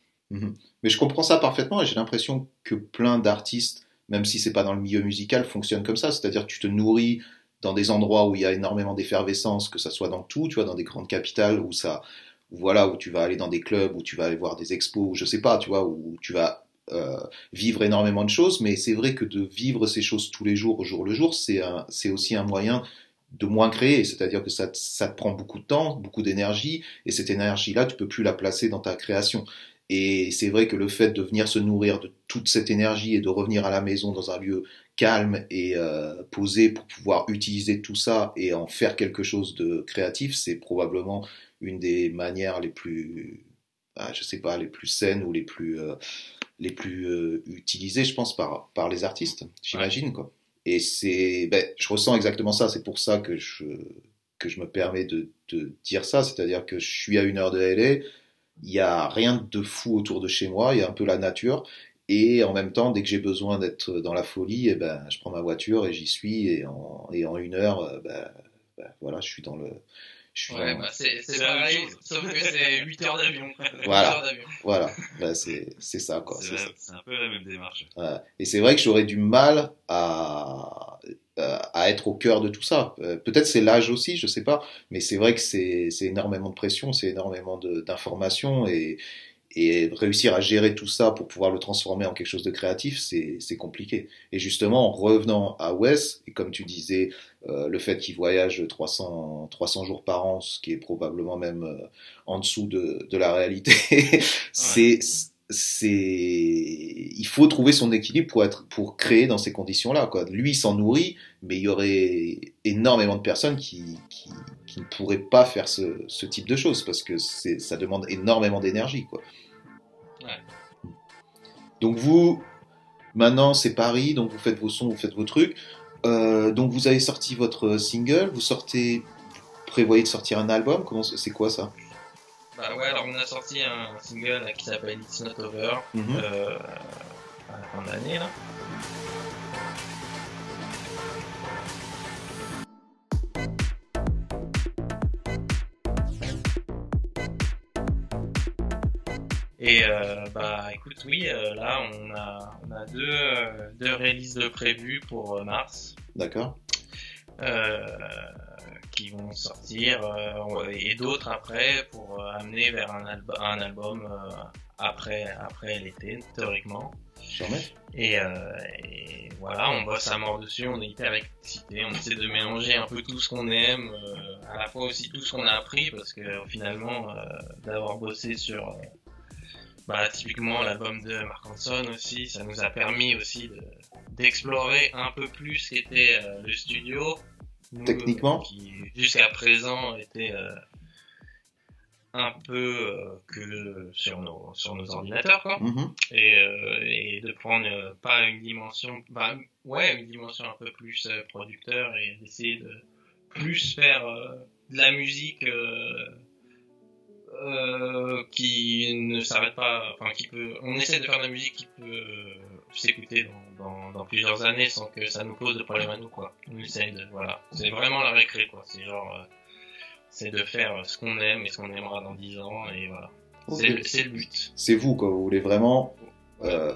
A: Mais je comprends ça parfaitement et j'ai l'impression que plein d'artistes, même si c'est pas dans le milieu musical, fonctionnent comme ça. C'est-à-dire que tu te nourris dans des endroits où il y a énormément d'effervescence, que ça soit dans tout, tu vois, dans des grandes capitales où ça, où voilà, où tu vas aller dans des clubs, où tu vas aller voir des expos, ou je sais pas, tu vois, où tu vas euh, vivre énormément de choses. Mais c'est vrai que de vivre ces choses tous les jours, au jour le jour, c'est un- c'est aussi un moyen de moins créer, c'est-à-dire que ça, te- ça te prend beaucoup de temps, beaucoup d'énergie, et cette énergie-là, tu peux plus la placer dans ta création. Et c'est vrai que le fait de venir se nourrir de toute cette énergie et de revenir à la maison dans un lieu calme et euh, posé pour pouvoir utiliser tout ça et en faire quelque chose de créatif, c'est probablement une des manières les plus, ah, je sais pas, les plus saines ou les plus, euh, les plus euh, utilisées, je pense, par, par les artistes, j'imagine, quoi. Et c'est, ben, je ressens exactement ça. C'est pour ça que je, que je me permets de, de dire ça. C'est-à-dire que je suis à une heure de LA. Il y a rien de fou autour de chez moi. Il y a un peu la nature. Et en même temps, dès que j'ai besoin d'être dans la folie, eh ben, je prends ma voiture et j'y suis. Et en, et en une heure, euh, ben, ben, voilà, je suis dans le, suis
B: Ouais, bah c'est pareil,
C: chose.
B: sauf que c'est [laughs] 8 heures d'avion.
A: Voilà.
B: 8 heures d'avion.
A: voilà, Ben, c'est, c'est ça, quoi.
C: C'est un peu la même démarche.
A: Ouais. Et c'est vrai que j'aurais du mal à, euh, à être au cœur de tout ça. Euh, Peut-être c'est l'âge aussi, je sais pas, mais c'est vrai que c'est c'est énormément de pression, c'est énormément d'informations et, et réussir à gérer tout ça pour pouvoir le transformer en quelque chose de créatif, c'est compliqué. Et justement, en revenant à Wes, et comme tu disais, euh, le fait qu'il voyage 300, 300 jours par an, ce qui est probablement même euh, en dessous de, de la réalité, [laughs] c'est c'est il faut trouver son équilibre pour être pour créer dans ces conditions-là quoi. Lui il s'en nourrit, mais il y aurait énormément de personnes qui qui, qui ne pourraient pas faire ce, ce type de choses parce que ça demande énormément d'énergie quoi.
B: Ouais.
A: Donc vous maintenant c'est Paris, donc vous faites vos sons, vous faites vos trucs. Euh, donc vous avez sorti votre single, vous sortez vous prévoyez de sortir un album, comment c'est quoi ça?
B: Bah ouais, alors on a sorti un single qui s'appelle It's Not Over
A: Mhm.
B: euh, à la fin de l'année là. Et euh, bah écoute, oui, euh, là on a, on a deux, euh, deux releases de prévues pour euh, mars.
A: D'accord.
B: Qui vont sortir et d'autres après pour amener vers un, alb- un album après, après l'été théoriquement. Et, et voilà, on bosse à mort dessus, on est hyper excité, on essaie de mélanger un peu tout ce qu'on aime, à la fois aussi tout ce qu'on a appris, parce que finalement, d'avoir bossé sur, bah, typiquement l'album de Mark Hanson aussi, ça nous a permis aussi de- d'explorer un peu plus ce qu'était euh, le studio. Nous,
A: Techniquement
B: euh, Qui jusqu'à présent était euh, un peu euh, que sur nos, sur nos ordinateurs, quoi
A: Mhm.
B: et, euh, et de prendre euh, pas une dimension bah, ouais une dimension un peu plus producteur et d'essayer de plus faire euh, de la musique euh, qui ne s'arrête pas. enfin qui peut on essaie de faire de la musique qui peut euh, s'écouter dans, dans, dans plusieurs années sans que ça nous pose de problème à nous quoi. On essaie de voilà. C'est vraiment la récré quoi. C'est genre euh, c'est de faire ce qu'on aime et ce qu'on aimera dans 10 ans et voilà. C'est le- but.
A: C'est vous quoi. Vous voulez vraiment euh,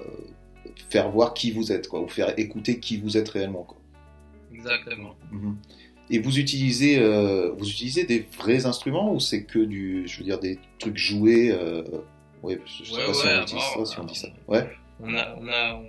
A: faire voir qui vous êtes quoi, ou faire écouter qui vous êtes réellement quoi.
B: exactement.
A: Mhm. Et vous utilisez euh, vous utilisez des vrais instruments ou c'est que du je veux dire des trucs joués euh... ouais je sais
B: Ouais,
A: pas si on utilise
B: bon,
A: ça si on
B: euh,
A: dit ça. Ouais,
B: on a, on a,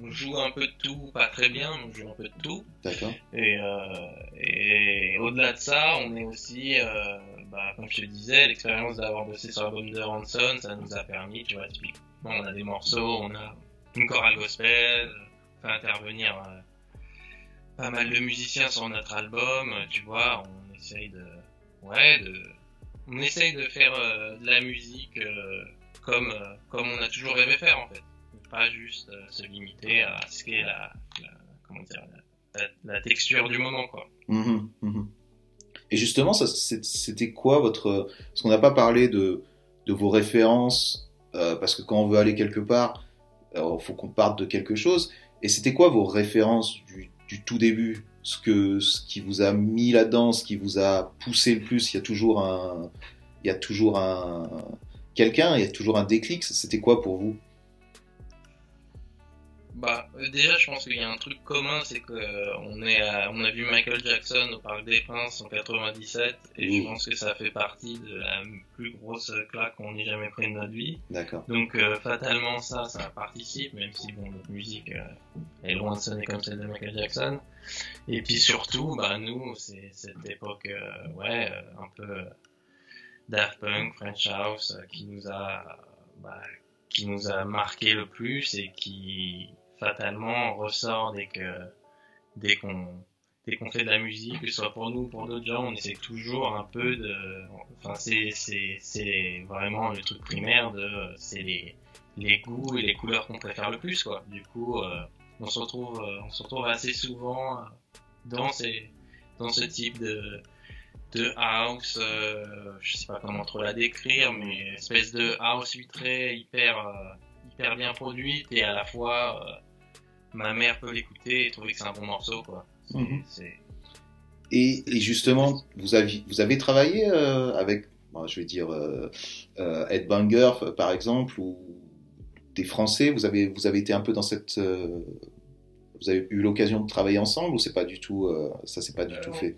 B: on, joue un peu de tout, pas très bien, mais on joue un peu de tout.
A: d'accord.
B: Et, euh, et au-delà de ça, on est aussi, euh, bah, comme je te disais, l'expérience d'avoir bossé sur l'album de Ranson, ça nous a permis, tu vois, typiquement, on a des morceaux, on a une chorale gospel, on fait intervenir euh, pas mal de musiciens sur notre album, euh, tu vois, on essaye de, ouais, de, on essaye de faire euh, de la musique euh, comme, euh, comme on a toujours rêvé faire en fait. Pas juste euh, se limiter à ce qu'est la, la, comment dire, la, la- la texture du moment quoi.
A: Mhm, mhm. Et justement, c'était quoi votre... Parce qu'on n'a pas parlé de, de vos références, euh, parce que quand on veut aller quelque part, il faut qu'on parte de quelque chose. Et c'était quoi vos références du, du tout début ce, que, ce qui vous a mis là-dedans, ce qui vous a poussé le plus Il y a toujours un... Il y a toujours un... Quelqu'un, il y a toujours un déclic. C'était quoi pour vous?
B: Bah déjà je pense qu'il y a un truc commun c'est que euh, on est à- on a vu Michael Jackson au Parc des Princes en 97 et je pense que ça fait partie de la plus grosse claque qu'on ait jamais pris de notre vie.
A: D'accord.
B: Donc euh, fatalement ça, ça participe, même si bon notre musique euh, est loin de sonner comme celle de Michael Jackson. Et puis surtout, bah nous, c'est cette époque, euh, ouais, un peu Daft Punk, French House, qui nous a, bah, qui nous a marqué le plus et qui fatalement ressort dès que, dès qu'on dès qu'on fait de la musique, que ce soit pour nous ou pour d'autres gens, on essaie toujours un peu de, enfin c'est c'est vraiment le truc primaire de, c'est les les goûts et les couleurs qu'on préfère le plus quoi. Du coup, euh, on se retrouve euh, on se retrouve assez souvent euh, dans ces dans ce type de de house, euh, je sais pas comment trop la décrire, mais espèce de house vitrée hyper hyper bien produite et à la fois ma mère peut l'écouter et trouver que c'est un bon morceau quoi.
A: Mhm. Et, et justement, vous avez, vous avez travaillé euh, avec, bon, je vais dire, euh, euh, Ed Banger, par exemple, ou des Français? Vous avez, vous avez été un peu dans cette, euh, Vous avez eu l'occasion de travailler ensemble ou c'est pas du tout, euh, ça c'est pas du
B: Euh,
A: tout fait?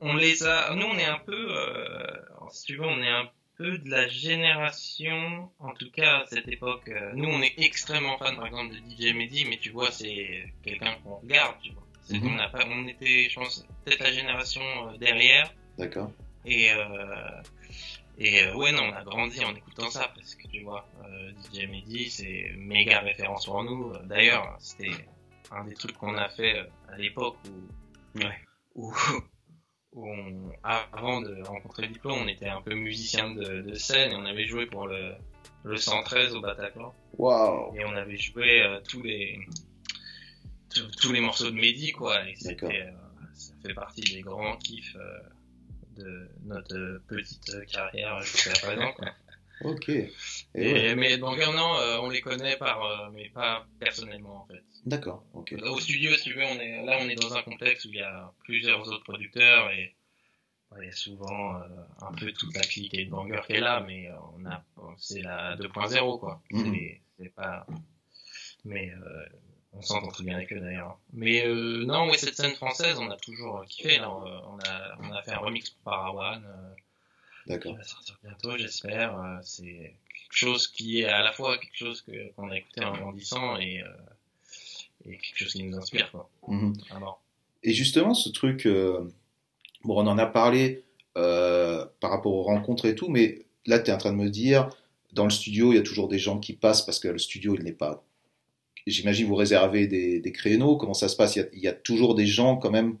B: On les a, nous on est un peu, euh, si tu veux, on est un peu de la génération, en tout cas à cette époque. euh, nous on est extrêmement fan par exemple de DJ Mehdi, mais tu vois c'est quelqu'un qu'on regarde, tu vois. C'est
A: Mhm.
B: qu'on n'a pas, on était, je pense, peut-être la génération euh, derrière.
A: D'accord.
B: Et, euh, et euh, ouais, non, on a grandi en écoutant ça, parce que tu vois, euh, DJ Mehdi, c'est méga référence pour nous. D'ailleurs, c'était un des trucs qu'on a fait euh, à l'époque où,
C: Ouais.
B: où, où on, avant de rencontrer Diplo, on était un peu musicien de, de scène et on avait joué pour le, le 113 au Bataclan.
A: Waouh.
B: Et on avait joué euh, tous les tous, tous les morceaux de Mehdi, quoi. Et c'était, euh, ça fait partie des grands kiffs euh, de notre petite carrière jusqu'à présent. Quoi.
A: Ok. Et
B: Et,
A: ouais.
B: Mais donc non, euh, on les connaît par, euh, mais pas personnellement en fait.
A: D'accord. Ok.
B: Au studio, si tu veux, on est là, on est dans un complexe où il y a plusieurs autres producteurs et il y a souvent euh, un peu toute la clique et de banger qui est là, mais euh, on a, c'est la 2.0 quoi.
A: Mhm.
B: C'est, c'est pas, mais euh, on s'entend très bien avec eux d'ailleurs. Mais euh, non, ouais, cette scène française, on a toujours kiffé. Là, on on a, on a fait un remix pour Parawan. euh,
A: D'accord.
B: va sortir bientôt, j'espère. Euh, C'est quelque chose qui est à la fois quelque chose qu'on a écouté en grandissant et, euh, et quelque chose qui nous inspire, quoi.
A: Mhm. Et justement, ce truc, euh, bon, on en a parlé euh, par rapport aux rencontres et tout, mais là, tu es en train de me dire, dans le studio, il y a toujours des gens qui passent parce que le studio, il n'est pas. J'imagine vous réservez des, des créneaux. Comment ça se passe? Il y, a, il y a toujours des gens quand même?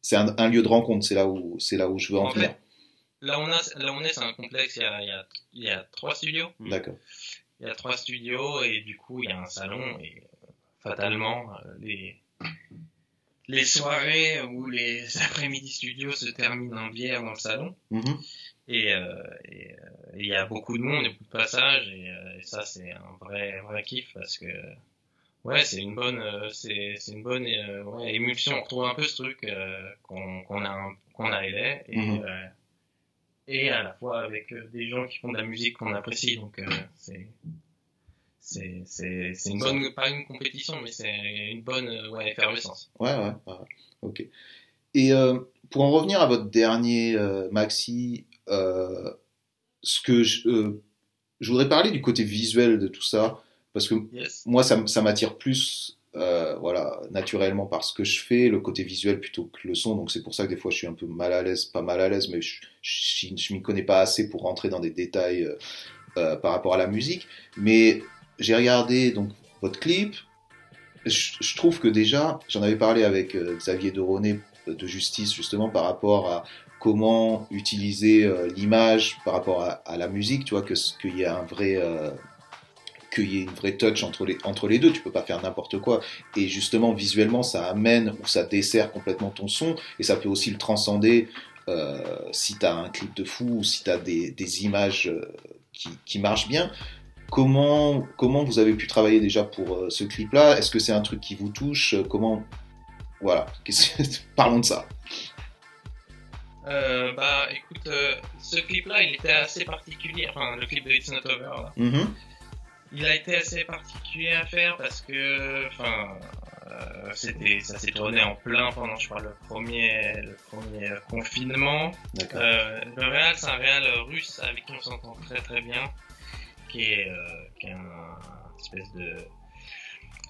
A: C'est un, un lieu de rencontre. C'est là où c'est là où je veux en,
B: En
A: venir.
B: Là, on a, là, on est, c'est un complexe. Il y a, il y a, il y a trois studios.
A: D'accord.
B: Il y a trois studios et du coup, il y a un salon et euh, fatalement, euh, les les soirées ou les [laughs] après-midi studios se terminent en bière dans le salon.
A: Mhm.
B: Et euh, et, euh, et il y a beaucoup de monde, beaucoup de passages, et, euh, et ça c'est un vrai vrai kiff parce que ouais c'est une bonne euh, c'est une bonne euh, ouais, émulsion. On retrouve un peu ce truc euh, qu'on qu'on a qu'on a aidé et euh, et à la fois avec euh, des gens qui font de la musique qu'on apprécie donc euh, c'est c'est c'est c'est une bonne pas une compétition mais c'est une bonne euh, ouais effervescence.
A: Ouais, ouais, ouais, ok. Et euh, pour en revenir à votre dernier euh, maxi, euh, ce que je, je voudrais parler du côté visuel de tout ça, parce que
B: Yes.
A: moi, ça, ça m'attire plus, euh, voilà, naturellement par ce que je fais, le côté visuel plutôt que le son. Donc c'est pour ça que des fois je suis un peu mal à l'aise, pas mal à l'aise, mais je, je, m'y connais pas assez pour rentrer dans des détails euh, euh, par rapport à la musique. Mais j'ai regardé donc votre clip. Je, trouve que déjà, j'en avais parlé avec euh, Xavier de Ronet euh, de Justice justement par rapport à comment utiliser l'image par rapport à, à la musique, tu vois, que qu'il y a un vrai qu'il y ait une vraie touch entre les, entre les deux, tu peux pas faire n'importe quoi. Et justement, visuellement, ça amène ou ça dessert complètement ton son, et ça peut aussi le transcender euh, si tu as un clip de fou ou si tu as des, des images euh, qui, qui marchent bien. Comment, comment vous avez pu travailler déjà pour euh, ce clip-là? Est-ce que c'est un truc qui vous touche? Comment Voilà, [laughs] parlons de ça.
B: Bah écoute, ce clip-là, il était assez particulier. Enfin, le clip de It's Not Over, là.
A: Mhm.
B: Il a été assez particulier à faire parce que, enfin, euh, c'était, ça s'est tourné en plein pendant, je crois, le premier, le premier confinement.
A: D'accord.
B: Euh, le réal, c'est un réal russe avec qui on s'entend très très bien, qui est, euh, qui est un, un espèce de,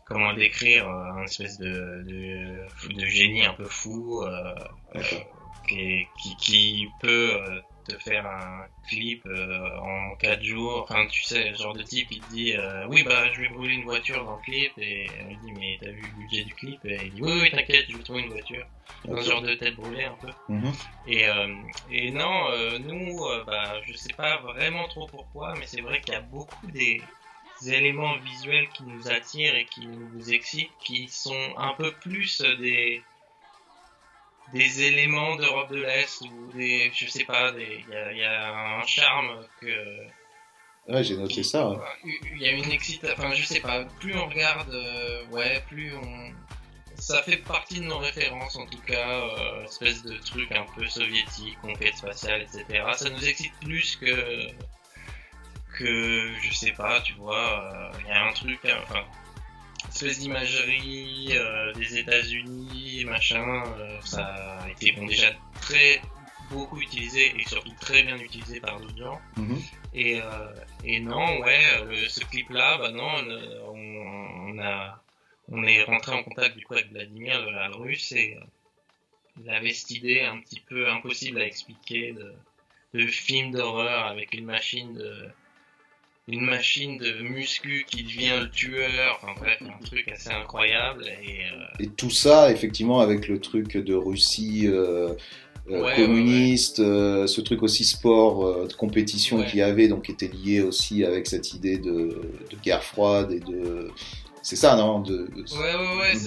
B: comment décrire, euh, un espèce de, de, de génie un peu fou. Euh,
A: D'accord.
B: qui, qui, qui peut euh, te faire un clip euh, en 4 jours. Enfin, tu sais, le genre de type, il te dit euh, Oui, bah, je vais brûler une voiture dans le clip. Et on lui dit Mais t'as vu le budget du clip? Et il dit Oui, oui, t'inquiète, je vais trouver une voiture. Un genre de tête brûlée un peu.
A: Mhm.
B: Et, euh, et non, nous, bah, je sais pas vraiment trop pourquoi, mais c'est vrai qu'il y a beaucoup des, éléments visuels qui nous attirent et qui nous excitent, qui sont un peu plus des des éléments d'Europe de l'Est ou des, je sais pas, il y a, il y a un charme que,
A: Ouais, j'ai noté ça. ouais.
B: il y a une excitation, enfin je sais pas, plus on regarde, euh, ouais, plus on, ça fait partie de nos références en tout cas, euh, espèce de truc un peu soviétique, conquête spatiale, etc. Ça nous excite plus que, que je sais pas, tu vois, euh, il y a un truc, enfin, espèce d'imagerie euh, des États-Unis, machin, euh, ça a été bon déjà très beaucoup utilisé et surtout très bien utilisé par d'autres gens.
A: Mhm.
B: Et, euh, et non, ouais, le- ce clip-là, bah non, on, on a, on est rentré en contact du coup avec Vladimir, le, le russe, et il avait cette idée un petit peu impossible à expliquer de, de film d'horreur avec une machine de, une machine de muscu qui devient le tueur, enfin bref, un truc assez incroyable et euh,
A: Et tout ça, effectivement, avec le truc de Russie euh, euh,
B: Ouais,
A: communiste, ce truc aussi sport de compétition qu'il y avait, donc était lié aussi avec cette idée de, de guerre froide et de. C'est ça, non de,
B: Ouais, ouais, ouais,
A: Mhm.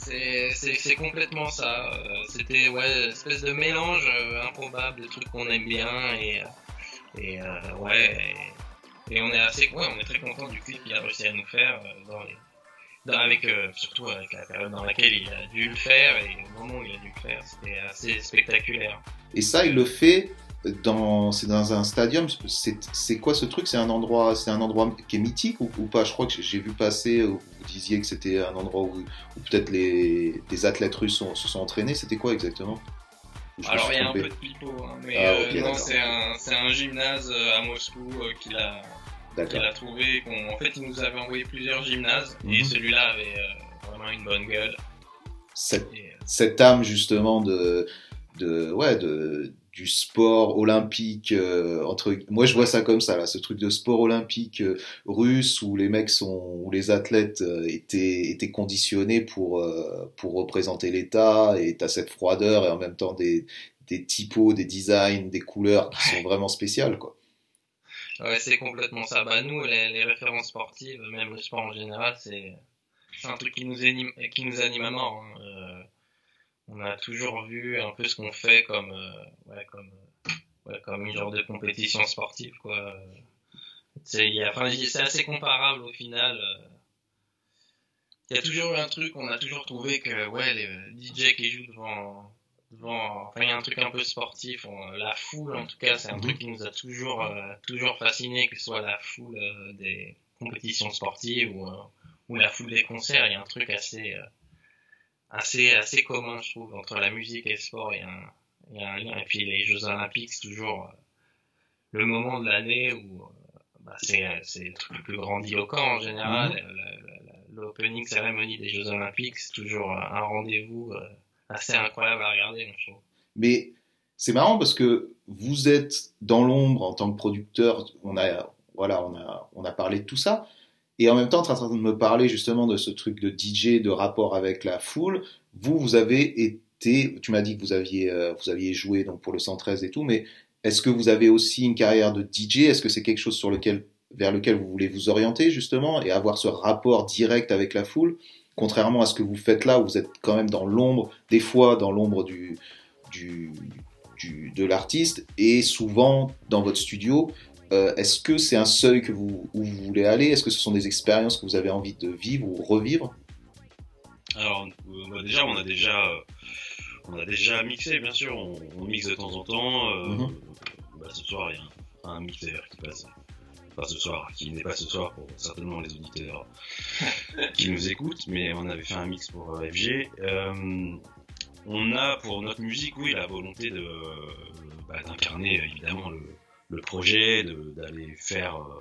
B: c'est. C'est, complètement ça. C'était ouais, une espèce de mélange improbable de trucs qu'on aime bien et, et euh, ouais. Et, on est assez, ouais, on est très content du clip qu'il a réussi à nous faire euh, dans les, dans- avec euh, surtout avec la période dans laquelle il a dû le faire et au moment où il a dû le faire, c'était assez spectaculaire.
A: Et ça, il le fait dans, c'est dans un stadium. C'est, c'est quoi ce truc? C'est un endroit, c'est un endroit qui est mythique ou, ou pas? Je crois que j'ai vu passer. où Vous disiez que c'était un endroit où, où peut-être les, des athlètes russes sont- se sont entraînés. C'était quoi exactement?
B: Alors il y a un peu de pipeau, hein, mais
A: Ah,
B: euh,
A: ok,
B: non,
A: d'accord.
B: c'est un, c'est un gymnase euh, à Moscou euh, qu'il a. qu'il a trouvé. En fait, il nous avait envoyé plusieurs gymnases et
A: Mhm.
B: celui-là avait euh, vraiment une bonne gueule.
A: Cette,
B: Et, euh,
A: cette âme justement de, de, ouais, de, du sport olympique euh, entre moi je vois ça comme ça là ce truc de sport olympique euh, russe où les mecs sont où les athlètes euh, étaient étaient conditionnés pour pour représenter l'État et t'as cette froideur et en même temps des des typos des designs des couleurs qui sont vraiment spéciales quoi
B: ouais, c'est complètement ça. Bah nous, les, les références sportives, même le sport en général, c'est un truc qui nous anime, qui nous anime à mort. hein. Euh, on a toujours vu un peu ce qu'on fait comme, euh, ouais, comme, euh, ouais, comme une genre de compétition sportive, quoi. C'est, enfin, c'est assez comparable au final. euh. Il y a toujours eu un truc, on a toujours trouvé que, ouais, les DJ qui jouent devant, devant, enfin, il y a un truc un peu sportif, on- la foule, en tout cas, c'est un truc qui nous a toujours, euh, toujours fasciné, que ce soit la foule euh, des compétitions sportives ou, euh, ou la foule des concerts, il y a un truc assez, euh, assez, assez commun, je trouve, entre la musique et le sport, il y a un, il y a un lien. Et puis les Jeux Olympiques, c'est toujours euh, le moment de l'année où euh, bah, c'est, euh, c'est le truc le plus grandiloquent en général. La- L'opening cérémonie des Jeux Olympiques, c'est toujours euh, un rendez-vous euh, assez incroyable à regarder, je trouve.
A: Mais c'est marrant parce que vous êtes dans l'ombre en tant que producteur. On a, voilà, on a, on a parlé de tout ça. Et en même temps, tu es en train de me parler justement de ce truc de DJ, de rapport avec la foule. Vous, vous avez été, tu m'as dit que vous aviez, euh, vous aviez joué donc pour le 113 et tout, mais est-ce que vous avez aussi une carrière de DJ Est-ce que c'est quelque chose sur lequel, vers lequel vous voulez vous orienter justement et avoir ce rapport direct avec la foule? Contrairement à ce que vous faites là, où vous êtes quand même dans l'ombre, des fois dans l'ombre du, du, du- de l'artiste et souvent dans votre studio. Euh, Est-ce que c'est un seuil que vous, où vous voulez aller? Est-ce que ce sont des expériences que vous avez envie de vivre ou revivre?
C: Alors, euh, bah, déjà, on a déjà, euh, on a déjà mixé, bien sûr. On, on mixe de temps en temps. euh,
A: Mhm.
C: bah, ce soir, il y a un, un mix d'ailleurs qui passe. Pas ce soir, qui n'est pas ce soir pour certainement les auditeurs qui nous écoutent, mais on avait fait un mix pour euh, FG. Euh, on a pour notre musique, oui, la volonté de bah, d'incarner évidemment le, le projet, de- d'aller faire euh,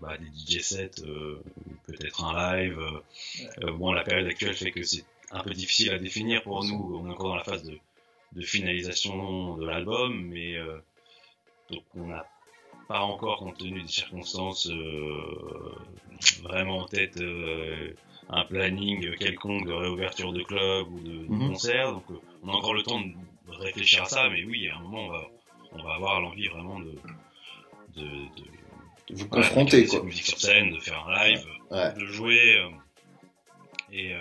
C: bah, des DJ sets, euh, peut-être un live. euh, euh, bon, la période actuelle fait que c'est un peu difficile à définir pour nous. On est encore dans la phase de, de finalisation de l'album, mais euh, donc on n'a pas encore, compte tenu des circonstances, euh, vraiment en tête euh, un planning quelconque de réouverture de club ou de, de
A: Mhm.
C: concert. Donc euh, on a encore le temps de réfléchir à ça, mais oui, à un moment on va, on va avoir l'envie vraiment de, de, de
A: De vous
C: voilà,
A: confronter,
C: d'incarner cette
A: quoi.
C: musique sur scène, de faire un live,
A: Ouais.
C: de jouer euh, et, euh,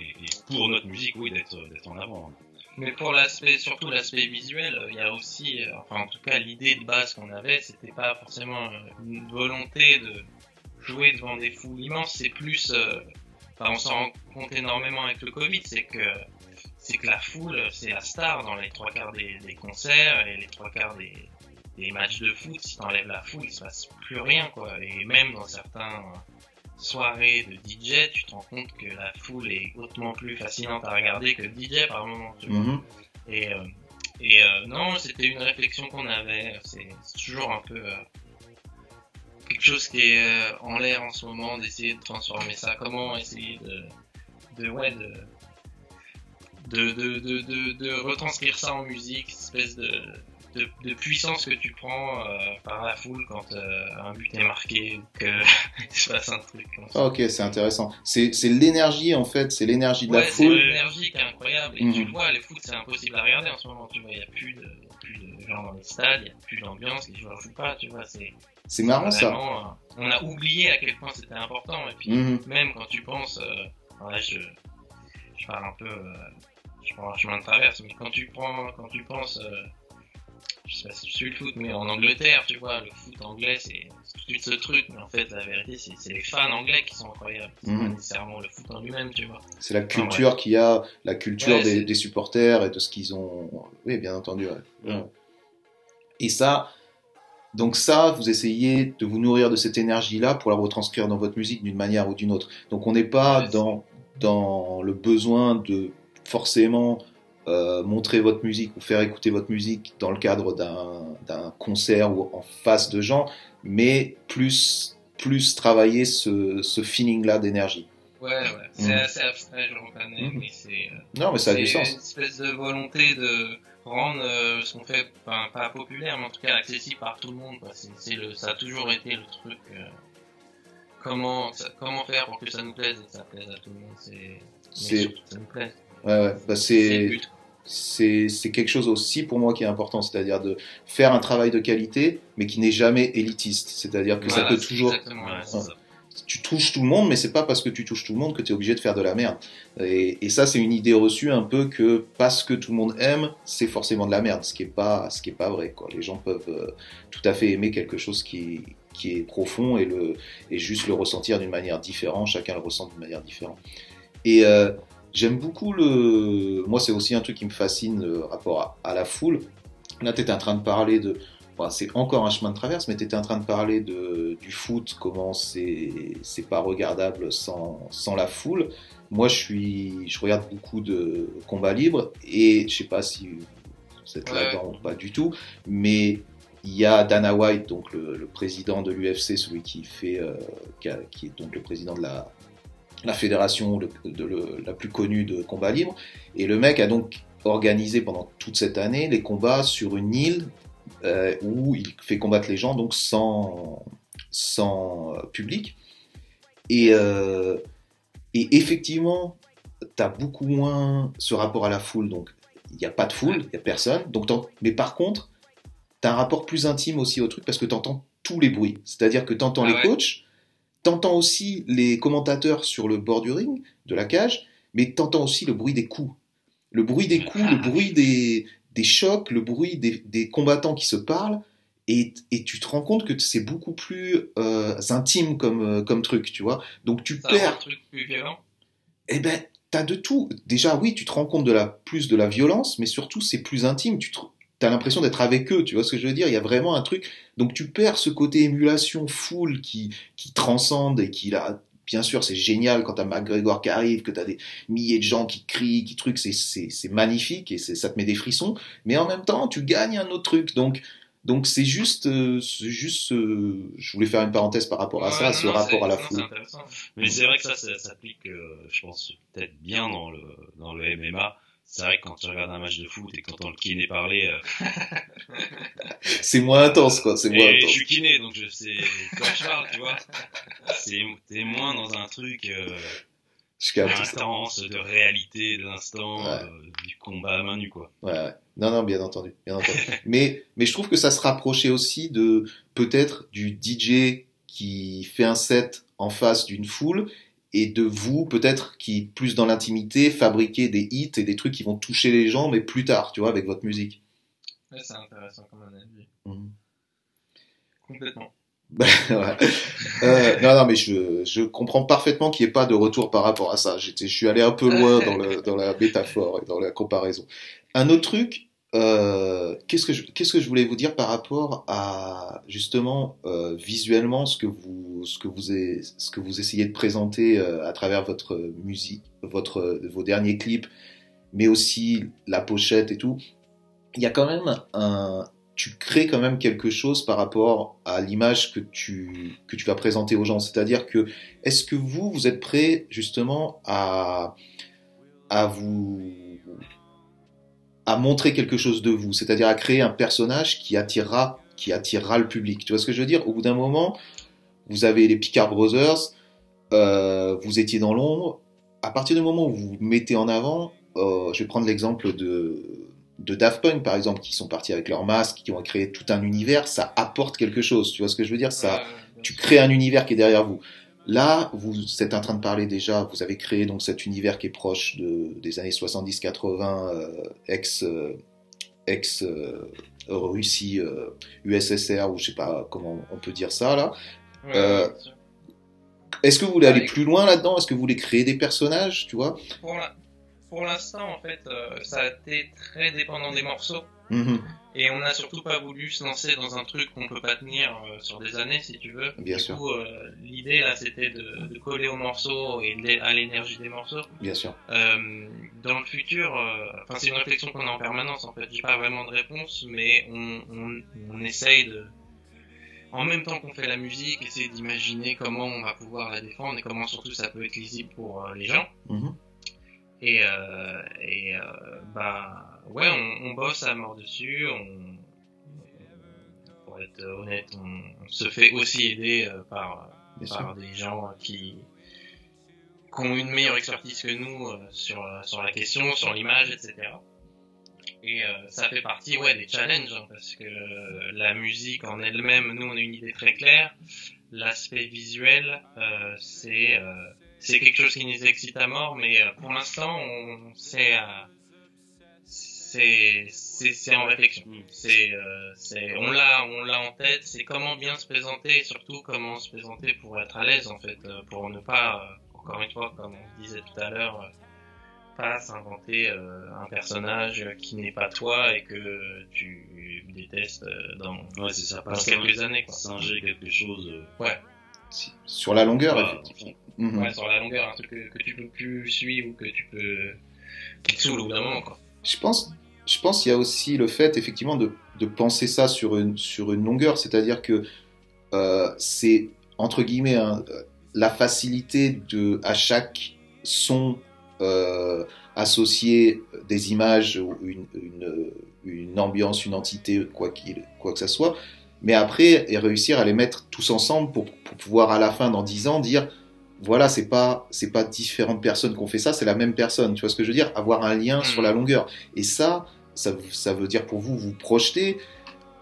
C: et, et pour notre musique, oui, d'être d'être en avant.
B: Mais pour l'aspect, surtout l'aspect visuel, il y a aussi, euh, enfin en tout cas l'idée de base qu'on avait, c'était pas forcément euh, une volonté de jouer devant des foules immenses, c'est plus, euh, enfin on s'en rend compte énormément avec le Covid, c'est que c'est que la foule, c'est la star dans les trois quarts des, des concerts et les trois quarts des, des matchs de foot. Si t'enlèves la foule, il se passe plus rien quoi. Et même dans certains soirée de DJ, tu te rends compte que la foule est hautement plus fascinante à regarder que le DJ par moment. Tu vois.
A: Mhm.
B: Et, euh, et euh, non, c'était une réflexion qu'on avait. C'est toujours un peu euh, quelque chose qui est en l'air en ce moment, d'essayer de transformer ça. Comment essayer de, de ouais, de, de, de, de, de, de retranscrire ça en musique, cette espèce de, de, de puissance que tu prends euh, par la foule quand euh, un but est marqué ou que [laughs] il se passe un truc. comme ça.
A: Ah, ok, c'est intéressant. C'est c'est l'énergie en fait, c'est l'énergie de
B: Ouais,
A: la
B: c'est
A: foule.
B: l'énergie qui est incroyable. Et
A: Mhm.
B: tu le vois, les foot, c'est impossible à regarder en ce moment. Tu vois, il n'y a plus de, il y a plus de gens dans les stades, il n'y a plus d'ambiance, les joueurs jouent pas. Tu vois, c'est
A: C'est marrant ça.
B: vraiment, euh, on a oublié à quel point c'était important. Et puis,
A: Mhm.
B: même quand tu penses, euh, là, je, je parle un peu, euh, je prends un chemin de traverse, mais quand tu prends, quand tu penses, euh, je sais pas si tu suis le foot, mais en Angleterre, tu vois, le foot anglais, c'est tout de suite ce truc, mais en fait, la vérité, c'est c'est les fans anglais qui sont incroyables. C'est
A: Mhm.
B: pas nécessairement le foot en lui-même, tu vois.
A: C'est la culture qu'il y a, la culture
B: Ouais,
A: des, supporters et de ce qu'ils ont. Oui, bien entendu. ouais. Et ça, donc ça, vous essayez de vous nourrir de cette énergie-là pour la retranscrire dans votre musique d'une manière ou d'une autre. Donc on n'est pas dans, dans le besoin de forcément euh, montrer votre musique ou faire écouter votre musique dans le cadre d'un concert ou en face de gens, mais plus, plus travailler ce, ce feeling-là d'énergie.
B: Ouais, ouais, c'est
A: Mhm.
B: assez abstrait, je reconnais,
A: Mhm.
B: mais c'est euh,
A: Non, mais ça a du
B: c'est
A: sens.
B: une espèce de volonté de rendre euh, ce qu'on fait, pas populaire, mais en tout cas accessible par tout le monde. quoi. C'est, c'est le, ça a toujours été le truc. euh, comment, ça- comment faire pour que ça nous plaise et que ça plaise à tout le monde. C'est,
A: C'est-
B: ça nous plaise.
A: Ouais, ouais. Bah,
B: C'est le
A: c'est quelque chose aussi pour moi qui est important, c'est-à-dire de faire un travail de qualité, mais qui n'est jamais élitiste. C'est-à-dire que ça peut toujours,
B: Ouais. ça.
A: tu touches tout le monde, mais c'est pas parce que tu touches tout le monde que tu es obligé de faire de la merde. Et, et ça, c'est une idée reçue un peu que parce que tout le monde aime, c'est forcément de la merde, ce qui est pas, ce qui est pas vrai. Quoi. Les gens peuvent euh, tout à fait aimer quelque chose qui, qui est profond et le et juste le ressentir d'une manière différente. Chacun le ressent d'une manière différente. Et euh, j'aime beaucoup le. Moi, c'est aussi un truc qui me fascine le rapport à, à la foule. Là, tu étais en train de parler de. bon, c'est encore un chemin de traverse, mais tu étais en train de parler de, du foot, comment c'est c'est pas regardable sans, sans la foule. Moi, je, suis, je regarde beaucoup de combats libres et je sais pas si vous êtes
B: Ouais.
A: là-dedans ou pas du tout, mais il y a Dana White, donc le, le président de l'UFC, celui qui fait, euh, qui, a- qui est donc le président de la, la fédération de la plus connue de combat libre. Et le mec a donc organisé pendant toute cette année les combats sur une île euh, où il fait combattre les gens donc sans, sans euh, public. Et, euh, et effectivement, tu as beaucoup moins ce rapport à la foule. Donc, il n'y a pas de foule, il n'y a personne. Donc, mais par contre, tu as un rapport plus intime aussi au truc parce que tu entends tous les bruits. C'est-à-dire que tu entends
B: Ah
A: les coachs, tu entends aussi les commentateurs sur le bord du ring, de la cage, mais tu entends aussi le bruit des coups. Le bruit des coups, le bruit des, des chocs, le bruit des, des combattants qui se parlent. Et, et tu te rends compte que c'est beaucoup plus euh, intime comme, euh, comme truc, tu vois. Donc tu
B: Ça
A: perds
B: le truc plus violent.
A: eh ben, t'as de tout. Déjà, oui, tu te rends compte de la plus de la violence, mais surtout, c'est plus intime. Tu as l'impression d'être avec eux, tu vois ce que je veux dire? Il y a vraiment un truc. Donc, tu perds ce côté émulation full qui, qui transcende et qui, là, bien sûr, c'est génial quand t'as McGregor qui arrive, que t'as des milliers de gens qui crient, qui truc, c'est, c'est, c'est magnifique et c'est, ça te met des frissons. Mais en même temps, tu gagnes un autre truc. Donc, donc c'est juste, euh, c'est juste, euh, je voulais faire une parenthèse par rapport à
B: Ouais,
A: ça,
B: non,
A: ce
B: non,
A: rapport à la
B: non,
A: foule.
C: Mais c'est vrai que ça, ça s'applique, euh, je pense, peut-être bien dans le, dans le MMA. C'est vrai que quand tu regardes un match de foot et que t'entends le kiné parler, euh, [laughs]
A: C'est moins intense, quoi. C'est moins
C: et je
A: intense.
C: suis kiné, donc je sais quoi je parle, tu vois. C'est, t'es moins dans un truc, euh, intense, de réalité de l'instant,
A: Ouais.
C: euh, du combat à main nue, quoi.
A: Ouais, ouais. Non, non, bien entendu, bien entendu. [laughs] mais, mais je trouve que ça se rapprochait aussi de peut-être du DJ qui fait un set en face d'une foule et de vous peut-être qui plus dans l'intimité fabriquez des hits et des trucs qui vont toucher les gens mais plus tard, tu vois, avec votre musique.
B: Ouais, c'est intéressant comme analyse.
A: Mhm.
B: Complètement. [laughs]
A: Euh, non, non, mais je, je comprends parfaitement qu'il n'y ait pas de retour par rapport à ça. J'étais, je suis allé un peu loin dans, le, dans la métaphore et dans la comparaison. Un autre truc, euh, qu'est-ce que je, voulais vous dire par rapport à justement euh, visuellement ce que vous ce que vous est, ce que vous essayez de présenter euh, à travers votre musique, votre vos derniers clips, mais aussi la pochette et tout. Il y a quand même un tu crées quand même quelque chose par rapport à l'image que tu que tu vas présenter aux gens. C'est-à-dire que est-ce que vous vous êtes prêt justement à à vous à montrer quelque chose de vous, c'est-à-dire à créer un personnage qui attirera, qui attirera le public. Tu vois ce que je veux dire? Au bout d'un moment, vous avez les Picard Brothers, euh, vous étiez dans l'ombre. À partir du moment où vous vous mettez en avant, euh, je vais prendre l'exemple de, de Daft Punk par exemple, qui sont partis avec leur masque, qui ont créé tout un univers, ça apporte quelque chose. Tu vois ce que je veux dire? Ça, tu crées un univers qui est derrière vous. Là, vous êtes en train de parler déjà, vous avez créé donc cet univers qui est proche de, des années 70-80, euh, ex, euh, ex euh, Russie, USSR, ou je sais pas comment on peut dire ça là.
B: Ouais,
A: Est-ce que vous voulez aller
B: Ouais.
A: plus loin là-dedans? Est-ce que vous voulez créer des personnages, tu vois?
B: Pour l'instant, en fait, euh, ça a été très dépendant des morceaux.
A: Mhm,
B: Et on n'a surtout pas voulu se lancer dans un truc qu'on peut pas tenir euh, sur des années, si tu veux.
A: Bien
B: du
A: sûr.
B: coup, euh, l'idée là, c'était de, de coller aux morceaux et de- à l'énergie des morceaux.
A: Bien sûr.
B: Euh, dans le futur, enfin c'est une réflexion qu'on a en permanence en fait. J'ai pas vraiment de réponse, mais on, on, on essaye de, en même temps qu'on fait la musique, essayer d'imaginer comment on va pouvoir la défendre et comment surtout ça peut être lisible pour les gens.
A: Mhm.
B: Et, et bah ouais, on, on bosse à mort dessus. On, pour être honnête, on, on se fait aussi aider euh, par
A: Bien sûr.
B: par des gens qui, qui ont une meilleure expertise que nous euh, sur, euh, sur la question, sur l'image, etc. Et euh, ça fait partie ouais, des challenges, hein, parce que euh, la musique en elle-même, nous on a une idée très claire. L'aspect visuel, euh, c'est euh, c'est quelque chose qui nous excite à mort, mais euh, pour l'instant, on c'est euh, c'est c'est c'est en réflexion. C'est euh, c'est on l'a on l'a en tête. C'est comment bien se présenter, et surtout comment se présenter pour être à l'aise en fait, euh, pour ne pas euh, encore une fois comme on disait tout à l'heure, euh, pas s'inventer un personnage qui n'est pas toi et que tu détestes dans
C: Ouais, c'est ça.
B: dans
C: Pas
B: quelques années quoi.
C: singer quelque chose.
A: Si- Sur la longueur, effectivement. Mhm.
B: Ouais, sur la longueur, un truc que, que tu peux plus suivre ou que tu peux qui te saoule au bout d'un moment quoi.
A: Je pense, je pense qu'il y a aussi le fait effectivement de, penser ça sur une, sur une longueur, c'est-à-dire que euh, c'est entre guillemets hein, euh, la facilité de à chaque son euh, associer des images ou une, une, une ambiance, une entité, quoi qu'il, quoi que ça soit, mais après et réussir à les mettre tous ensemble pour, pour pouvoir à la fin dans 10 ans dire voilà, c'est pas c'est pas différentes personnes qui ont fait ça, c'est la même personne. Tu vois ce que je veux dire? Avoir un lien sur la longueur. Et ça, ça, ça veut dire pour vous vous projeter.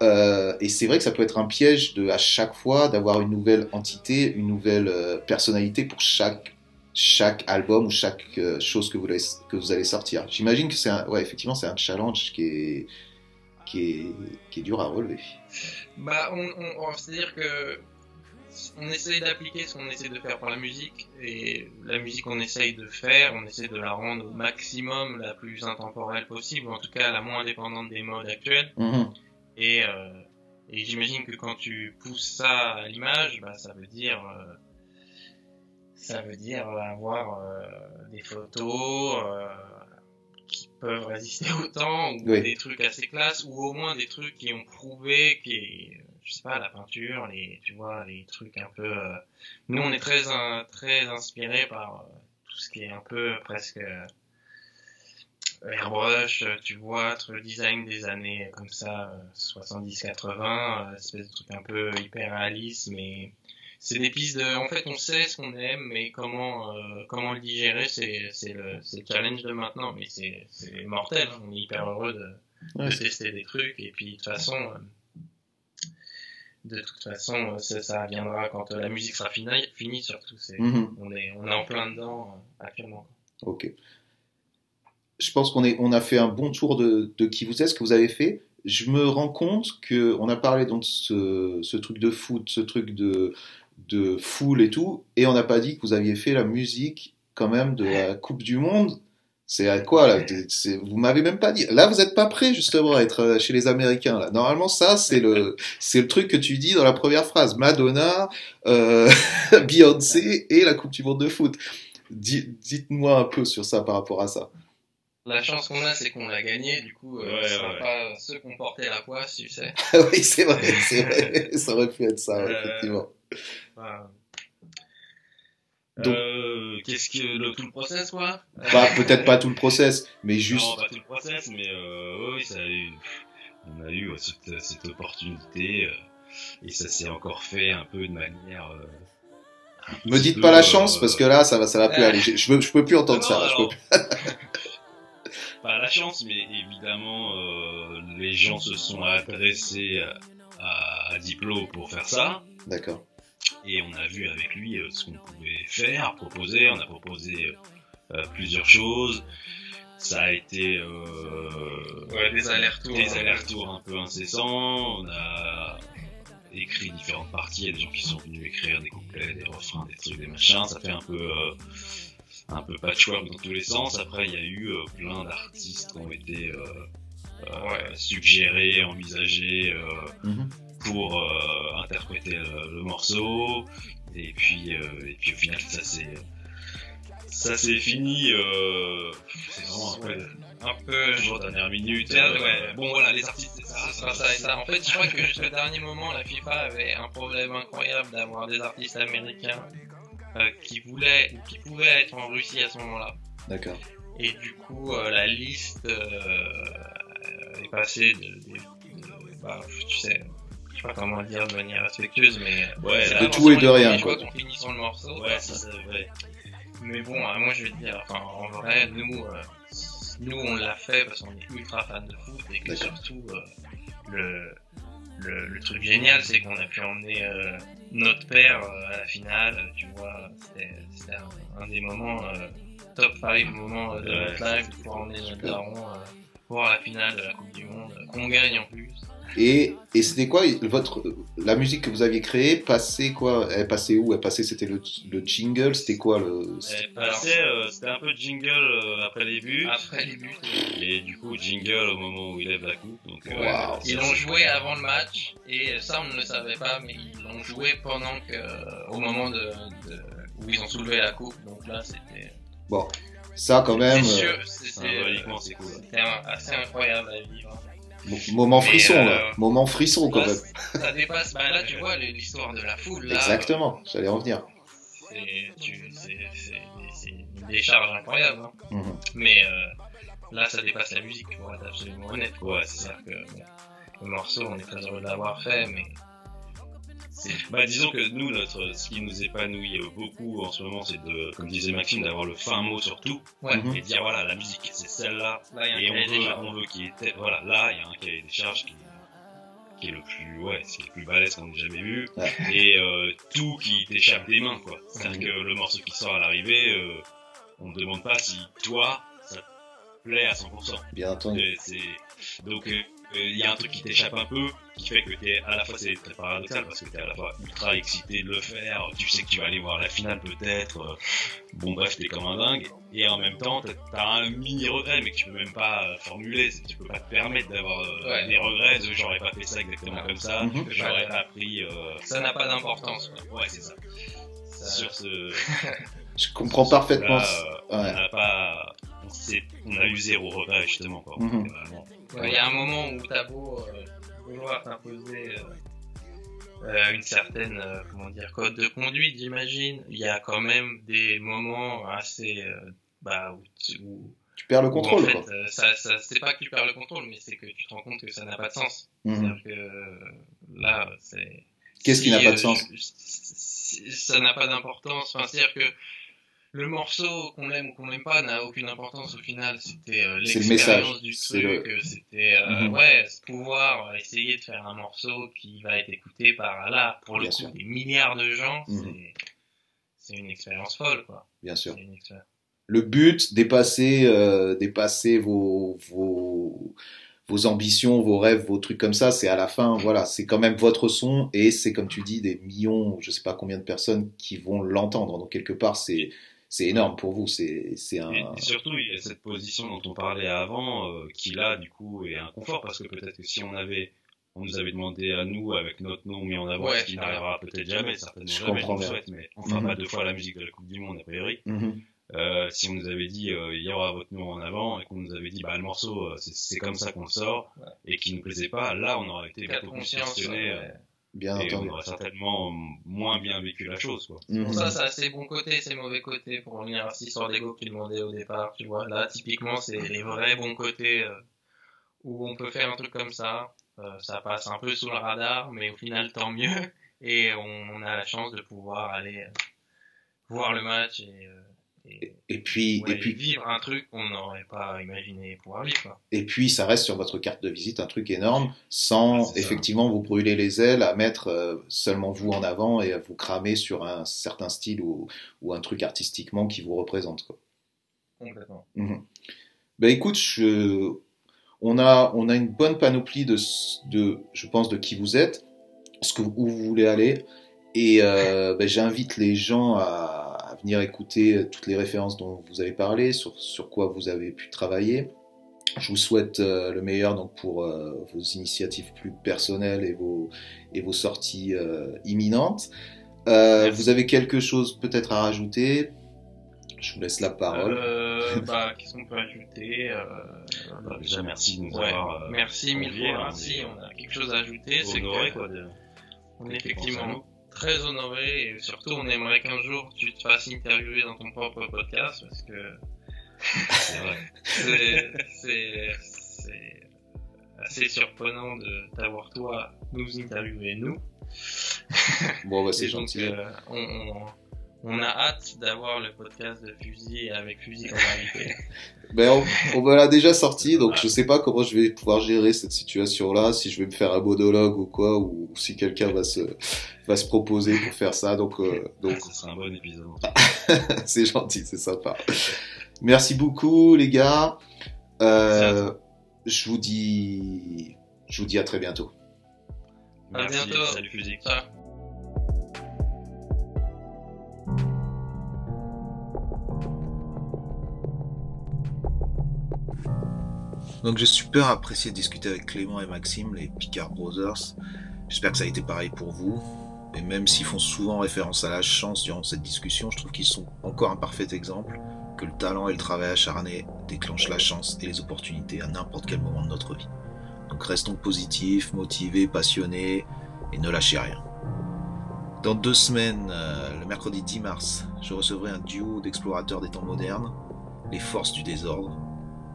A: euh, et c'est vrai que ça peut être un piège de à chaque fois d'avoir une nouvelle entité, une nouvelle euh, personnalité pour chaque chaque album ou chaque euh, chose que vous allez, que vous allez sortir. J'imagine que c'est un, ouais effectivement c'est un challenge qui est qui est qui est dur à relever.
B: Bah, on, on, on- c'est-à-dire que on essaye d'appliquer ce qu'on essaie de faire par la musique et la musique qu'on essaye de faire, on essaie de la rendre au maximum la plus intemporelle possible, ou en tout cas la moins dépendante des modes actuels.
A: Mhm.
B: Et, euh, et j'imagine que quand tu pousses ça à l'image, bah, ça veut dire euh, ça veut dire avoir euh, des photos euh, qui peuvent résister au temps ou
A: Oui.
B: des trucs assez classes ou au moins des trucs qui ont prouvé qui je sais pas la peinture les tu vois les trucs un peu euh, nous on est très in- très inspiré par euh, tout ce qui est un peu presque euh, airbrush euh, tu vois le design des années comme ça 70 80 espèce de truc un peu hyper réaliste mais c'est des pistes de en fait on sait ce qu'on aime mais comment euh, comment le digérer c'est c'est le c'est le challenge de maintenant mais c'est c'est mortel on est hyper heureux de, de tester des trucs et puis de toute façon euh, de toute façon euh, ça, ça viendra quand euh, la musique sera finie finie surtout
A: Mhm.
B: on est on est en plein dedans euh, actuellement
A: Ok. Je pense qu'on est, on a fait un bon tour de, de qui vous êtes, ce que vous avez fait. Je me rends compte que on a parlé donc de ce, ce truc de foot, ce truc de, de foule et tout, et on n'a pas dit que vous aviez fait la musique quand même de la Coupe du Monde. C'est à quoi là Vous m'avez même pas dit. Là, vous êtes pas prêt justement à être euh, chez les Américains. Là. Normalement, ça, c'est le, c'est le truc que tu dis dans la première phrase. Madonna, euh, [laughs] Beyoncé et la Coupe du Monde de foot. Di- Dites-moi un peu sur ça par rapport à ça.
B: La chance qu'on a, c'est qu'on l'a gagné, du coup, euh,
C: Ouais, ouais.
B: pas ceux qui ont porté la poisse, tu sais. [laughs]
A: oui, c'est vrai, c'est vrai. Ça aurait pu être ça,
B: Euh,
A: effectivement.
B: Enfin,
A: Donc-
C: Euh, qu'est-ce que le tout le process quoi
A: Pas [laughs] peut-être pas tout le process, mais juste.
C: Non, pas tout le process, mais euh, oui, ça a eu, on a eu euh, cette, cette opportunité euh, et ça s'est encore fait un peu de manière. euh,
A: Me dites
C: peu,
A: pas la
C: euh,
A: chance parce que là, ça va, ça va plus [laughs] aller. Je, je, je peux plus entendre
C: non,
A: ça. là, je peux plus. [laughs]
C: pas la chance, mais évidemment, euh, les gens se sont adressés à, à Diplo pour faire ça.
A: D'accord.
C: Et on a vu avec lui euh, ce qu'on pouvait faire, proposer. On a proposé euh, euh, plusieurs choses. Ça a été euh,
B: Ouais, des allers-retours.
C: des allers-retours un peu incessants. On a écrit différentes parties. Il y a des gens qui sont venus écrire des couplets, des refrains, des trucs, des machins. Ça fait un peu euh, un peu patchwork dans tous les sens. Après, il y a eu euh, plein d'artistes qui ont été euh, euh,
B: Ouais.
C: suggérés, envisagés. euh,
A: Mhm.
C: Pour euh, interpréter le, le morceau et puis euh, et puis au final ça s'est ça s'est fini euh, c'est vraiment un peu
B: Un peu,
C: toujours dernière minute
B: Ouais,
C: euh,
B: ouais.
C: bon voilà les artistes c'est ça,
B: ça et ça. En fait, je crois que jusqu'au dernier moment, la FIFA avait un problème incroyable d'avoir des artistes américains euh, qui voulaient ou qui pouvaient être en Russie à ce moment-là.
A: D'accord.
B: Et du coup, euh, la liste euh, est passée de, de- de- bah, tu sais, sais pas comment dire de manière respectueuse, mais euh,
C: Ouais, de
A: tout et de rien, quoi.
B: qu'on finit sur le morceau.
C: ouais c'est ça vrai
B: Mais bon, euh, moi je vais te dire, enfin, en vrai, nous, euh, nous on l'a fait parce qu'on est ultra fan de foot et que
A: D'accord.
B: surtout, euh, le, le, le truc génial, c'est qu'on a pu emmener euh, notre père à la finale, tu vois, c'était c'était un, un des moments, top 5 moments de
C: Ouais,
B: notre life, de pouvoir emmener notre daron voir la finale de la Coupe du Monde, qu'on gagne en plus.
A: Et, et c'était quoi votre la musique que vous aviez créée passait quoi Elle passait où Elle passait c'était le, le jingle c'était quoi le
C: Elle passait, euh, c'était un peu jingle euh, après les buts.
B: Après les buts,
C: et du coup jingle au moment où il lève la coupe donc euh.
B: Ils l'ont joué avant le match et ça on ne le savait pas mais ils l'ont joué pendant que au moment de, de- où ils ont soulevé la coupe. Donc là c'était
A: ça quand même
B: c'est sûr c'était
C: symboliquement c'est cool
B: c'était un- assez incroyable à vivre
A: moment frisson
B: euh,
A: là moment frisson quand même
B: ça dépasse bah là tu vois l'histoire de la foule là
A: exactement j'allais en venir
B: c'est une décharge incroyable hein.
A: Mhm.
B: mais euh, là ça dépasse la musique pour être absolument honnête quoi.
C: Ouais, c'est ça.
B: c'est-à-dire que bon, le morceau on est très heureux de l'avoir fait mais c'est
C: Bah, disons que nous, notre, ce qui nous épanouit beaucoup en ce moment, c'est de, comme disait Maxime, d'avoir le fin mot sur tout
B: ouais
C: et dire voilà, la musique, c'est celle-là.
B: là il y a
C: Et
B: un
C: on veut, on veut qu'il y ait, tel- voilà, là, il y a un cahier des charges qui, qui est le plus, ouais, c'est le plus balèze qu'on ait jamais vu.
A: Ouais.
C: Et euh, tout qui t'échappe des mains, quoi. C'est-à-dire
A: Mhm.
C: que le morceau qui sort à l'arrivée, euh, on ne demande pas si toi, ça te plaît à 100%.
A: bien entendu
C: c'est donc euh, euh, il y a un truc qui t'échappe un peu qui fait que t'es à la fois c'est très paradoxal parce que t'es à la fois ultra excité de le faire tu sais que tu vas aller voir la finale peut-être euh, bon bref t'es comme un dingue et en même temps t'as- un mini regret mais que tu peux même pas euh, formuler tu peux pas te permettre d'avoir euh,
B: Ouais.
C: des regrets de j'aurais pas fait ça exactement
B: Ouais.
C: comme ça
A: Mhm.
C: j'aurais pas pris euh,
B: ça n'a pas d'importance
C: ouais c'est ça
B: Ça-
C: sur ce [laughs]
A: je comprends parfaitement
C: là, euh, on pas a eu zéro regret justement quoi
A: Mhm.
C: Vraiment.
B: Ouais, Il y a un moment où t'as beau euh, vouloir t'imposer euh, euh, une certaine euh, comment dire code de conduite, j'imagine. Il y a quand même des moments assez euh, bah où, tu- où-
A: tu perds le contrôle
B: en fait,
A: quoi
B: euh, ça, ça c'est pas que tu perds le contrôle, mais c'est que tu te rends compte que ça n'a pas de sens.
A: Mhm.
B: C'est-à-dire que euh, là, c'est
A: Qu'est-ce qui n'a pas de
B: euh,
A: sens
B: ça n'a pas d'importance. Enfin, c'est-à-dire que le morceau, qu'on l'aime ou qu'on l'aime pas, n'a aucune importance au final. C'était euh,
A: le
B: l'expérience
A: message.
B: du
A: C'est
B: truc. euh, C'était euh,
A: Mhm.
B: ouais, pouvoir essayer de faire un morceau qui va être écouté par là pour le
A: Bien
B: coup
A: sûr.
B: des milliards de gens.
A: Mhm.
B: c'est- une expérience folle, quoi.
A: bien sûr le but, dépasser, euh, dépasser vos, vos, vos ambitions, vos rêves, vos trucs comme ça, c'est à la fin, voilà, c'est quand même votre son et c'est comme tu dis des millions, je sais pas combien de personnes qui vont l'entendre. Donc quelque part, c'est
E: c'est énorme pour vous. C'est c'est un.
C: Et surtout, il y a cette position dont on parlait avant, euh, qui là, du coup, est un confort parce que peut-être que si on avait, on nous avait demandé à nous avec notre nom mis en avant,
B: Ouais,
C: ce qui n'arrivera peut-être jamais, certainement
E: Je
C: jamais,
E: comprends
C: on le
E: bien.
C: souhaite, mais on fera
E: Mhm.
C: pas deux fois la musique de la Coupe du Monde a priori.
E: Mhm.
C: Euh, si on nous avait dit euh, il y aura votre nom en avant et qu'on nous avait dit bah le morceau euh, c'est c'est comme ça qu'on le sort
B: Ouais.
C: et qui nous plaisait pas, là on aurait été
B: Cas de
E: Bien
C: et on
E: entendu.
C: aurait certainement moins bien vécu la chose quoi.
E: Mhm.
B: Ça, ça a ses bons côtés, ses mauvais côtés, pour revenir à cette histoire d'ego que tu demandais au départ, tu vois. Là, typiquement, c'est les vrais bons côtés euh, où on peut faire un truc comme ça. Euh, ça passe un peu sous le radar, mais au final, tant mieux. Et on, on a la chance de pouvoir aller euh, voir le match et, euh, et,
E: Et puis
B: ouais,
E: et puis
B: vivre un truc qu'on n'aurait pas imaginé pouvoir vivre. Quoi.
E: Et puis, ça reste sur votre carte de visite un truc énorme, sans
C: ça.
E: effectivement vous brûler les ailes à mettre euh, seulement vous en avant et à vous cramer sur un certain style ou, ou un truc artistiquement qui vous représente. Quoi.
B: Complètement.
E: Mhm. Ben écoute, je- on a on a une bonne panoplie de je pense de qui vous êtes, ce que où vous voulez aller, et euh, [laughs] ben, j'invite les gens à venir écouter toutes les références dont vous avez parlé, sur sur quoi vous avez pu travailler. Je vous souhaite euh, le meilleur donc pour euh, vos initiatives plus personnelles et vos et vos sorties euh, imminentes. Euh,
C: Merci.
E: vous avez quelque chose peut-être à rajouter? Je vous laisse la parole.
B: Euh, [laughs] bah, qu'est-ce qu'on peut ajouter euh,
C: Bah, déjà merci de nous
B: ouais,
C: avoir euh,
B: Merci mille fois,
C: hein,
B: merci.
C: et-
B: On a quelque chose à ajouter, c'est que
C: quoi. de-
B: on est effectivement. Très honoré et surtout on aimerait qu'un jour tu te fasses interviewer dans ton propre podcast parce que [laughs]
C: C'est vrai.
B: c'est c'est c'est assez surprenant de t'avoir toi nous interviewer nous.
E: Bon, bah, c'est gentil.
B: euh, on, on, on a hâte d'avoir le podcast de Fusil avec Fusil comme invité. [laughs]
E: Ben, on, on me l'a déjà sorti, donc je sais pas comment je vais pouvoir gérer cette situation-là, si je vais me faire un monologue ou quoi, ou, ou si quelqu'un va se, va se proposer pour faire ça. Donc, euh, donc
C: ce sera un bon épisode. [laughs]
E: c'est gentil, c'est sympa. Merci beaucoup, les gars. Euh, je vous dis, je vous dis à très bientôt.
B: À
C: Merci,
B: bientôt.
C: salut Fusil.
A: Donc j'ai super apprécié de discuter avec Clément et Maxime, les Picard Brothers. J'espère que ça a été pareil pour vous. Et même s'ils font souvent référence à la chance durant cette discussion, je trouve qu'ils sont encore un parfait exemple que le talent et le travail acharné déclenchent la chance et les opportunités à n'importe quel moment de notre vie. Donc restons positifs, motivés, passionnés et ne lâchez rien. Dans deux semaines, euh, le mercredi 10 mars, je recevrai un duo d'explorateurs des temps modernes, les forces du désordre,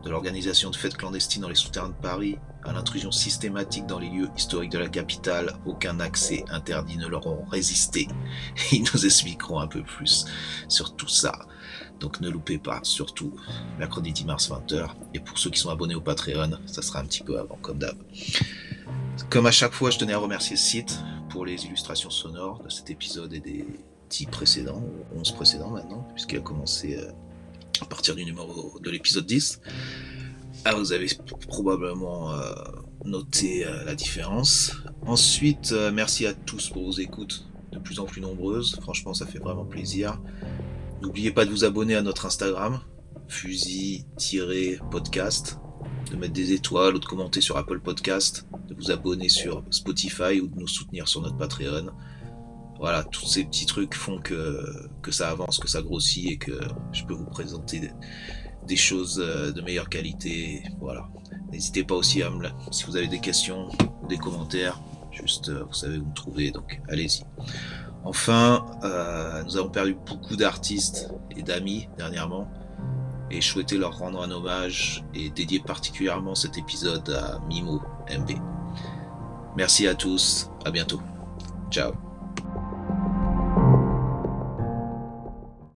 A: de l'organisation de fêtes clandestines dans les souterrains de Paris à l'intrusion systématique dans les lieux historiques de la capitale, aucun accès interdit ne leur auront résisté. [laughs] Ils nous expliqueront un peu plus sur tout ça. Donc ne loupez pas, surtout mercredi 10 mars 20h. Et pour ceux qui sont abonnés au Patreon, ça sera un petit peu avant, comme d'hab. Comme à chaque fois, je tenais à remercier Site pour les illustrations sonores de cet épisode et des 10 précédents, ou 11 précédents maintenant, puisqu'il a commencé euh, à partir du numéro de l'épisode 10. Ah, vous avez probablement euh, noté euh, la différence. Ensuite, euh, merci à tous pour vos écoutes de plus en plus nombreuses. Franchement, ça fait vraiment plaisir. N'oubliez pas de vous abonner à notre Instagram, fusil-podcast, de mettre des étoiles ou de commenter sur Apple Podcast, de vous abonner sur Spotify ou de nous soutenir sur notre Patreon. Voilà, tous ces petits trucs font que, que ça avance, que ça grossit et que je peux vous présenter des, choses euh, de meilleure qualité. Voilà. N'hésitez pas aussi à me si vous avez des questions ou des commentaires, juste euh, vous savez où me trouver, donc allez-y. Enfin, euh, nous avons perdu beaucoup d'artistes et d'amis dernièrement, et je souhaitais leur rendre un hommage et dédier particulièrement cet épisode à Mimo MB. Merci à tous, à bientôt. Ciao.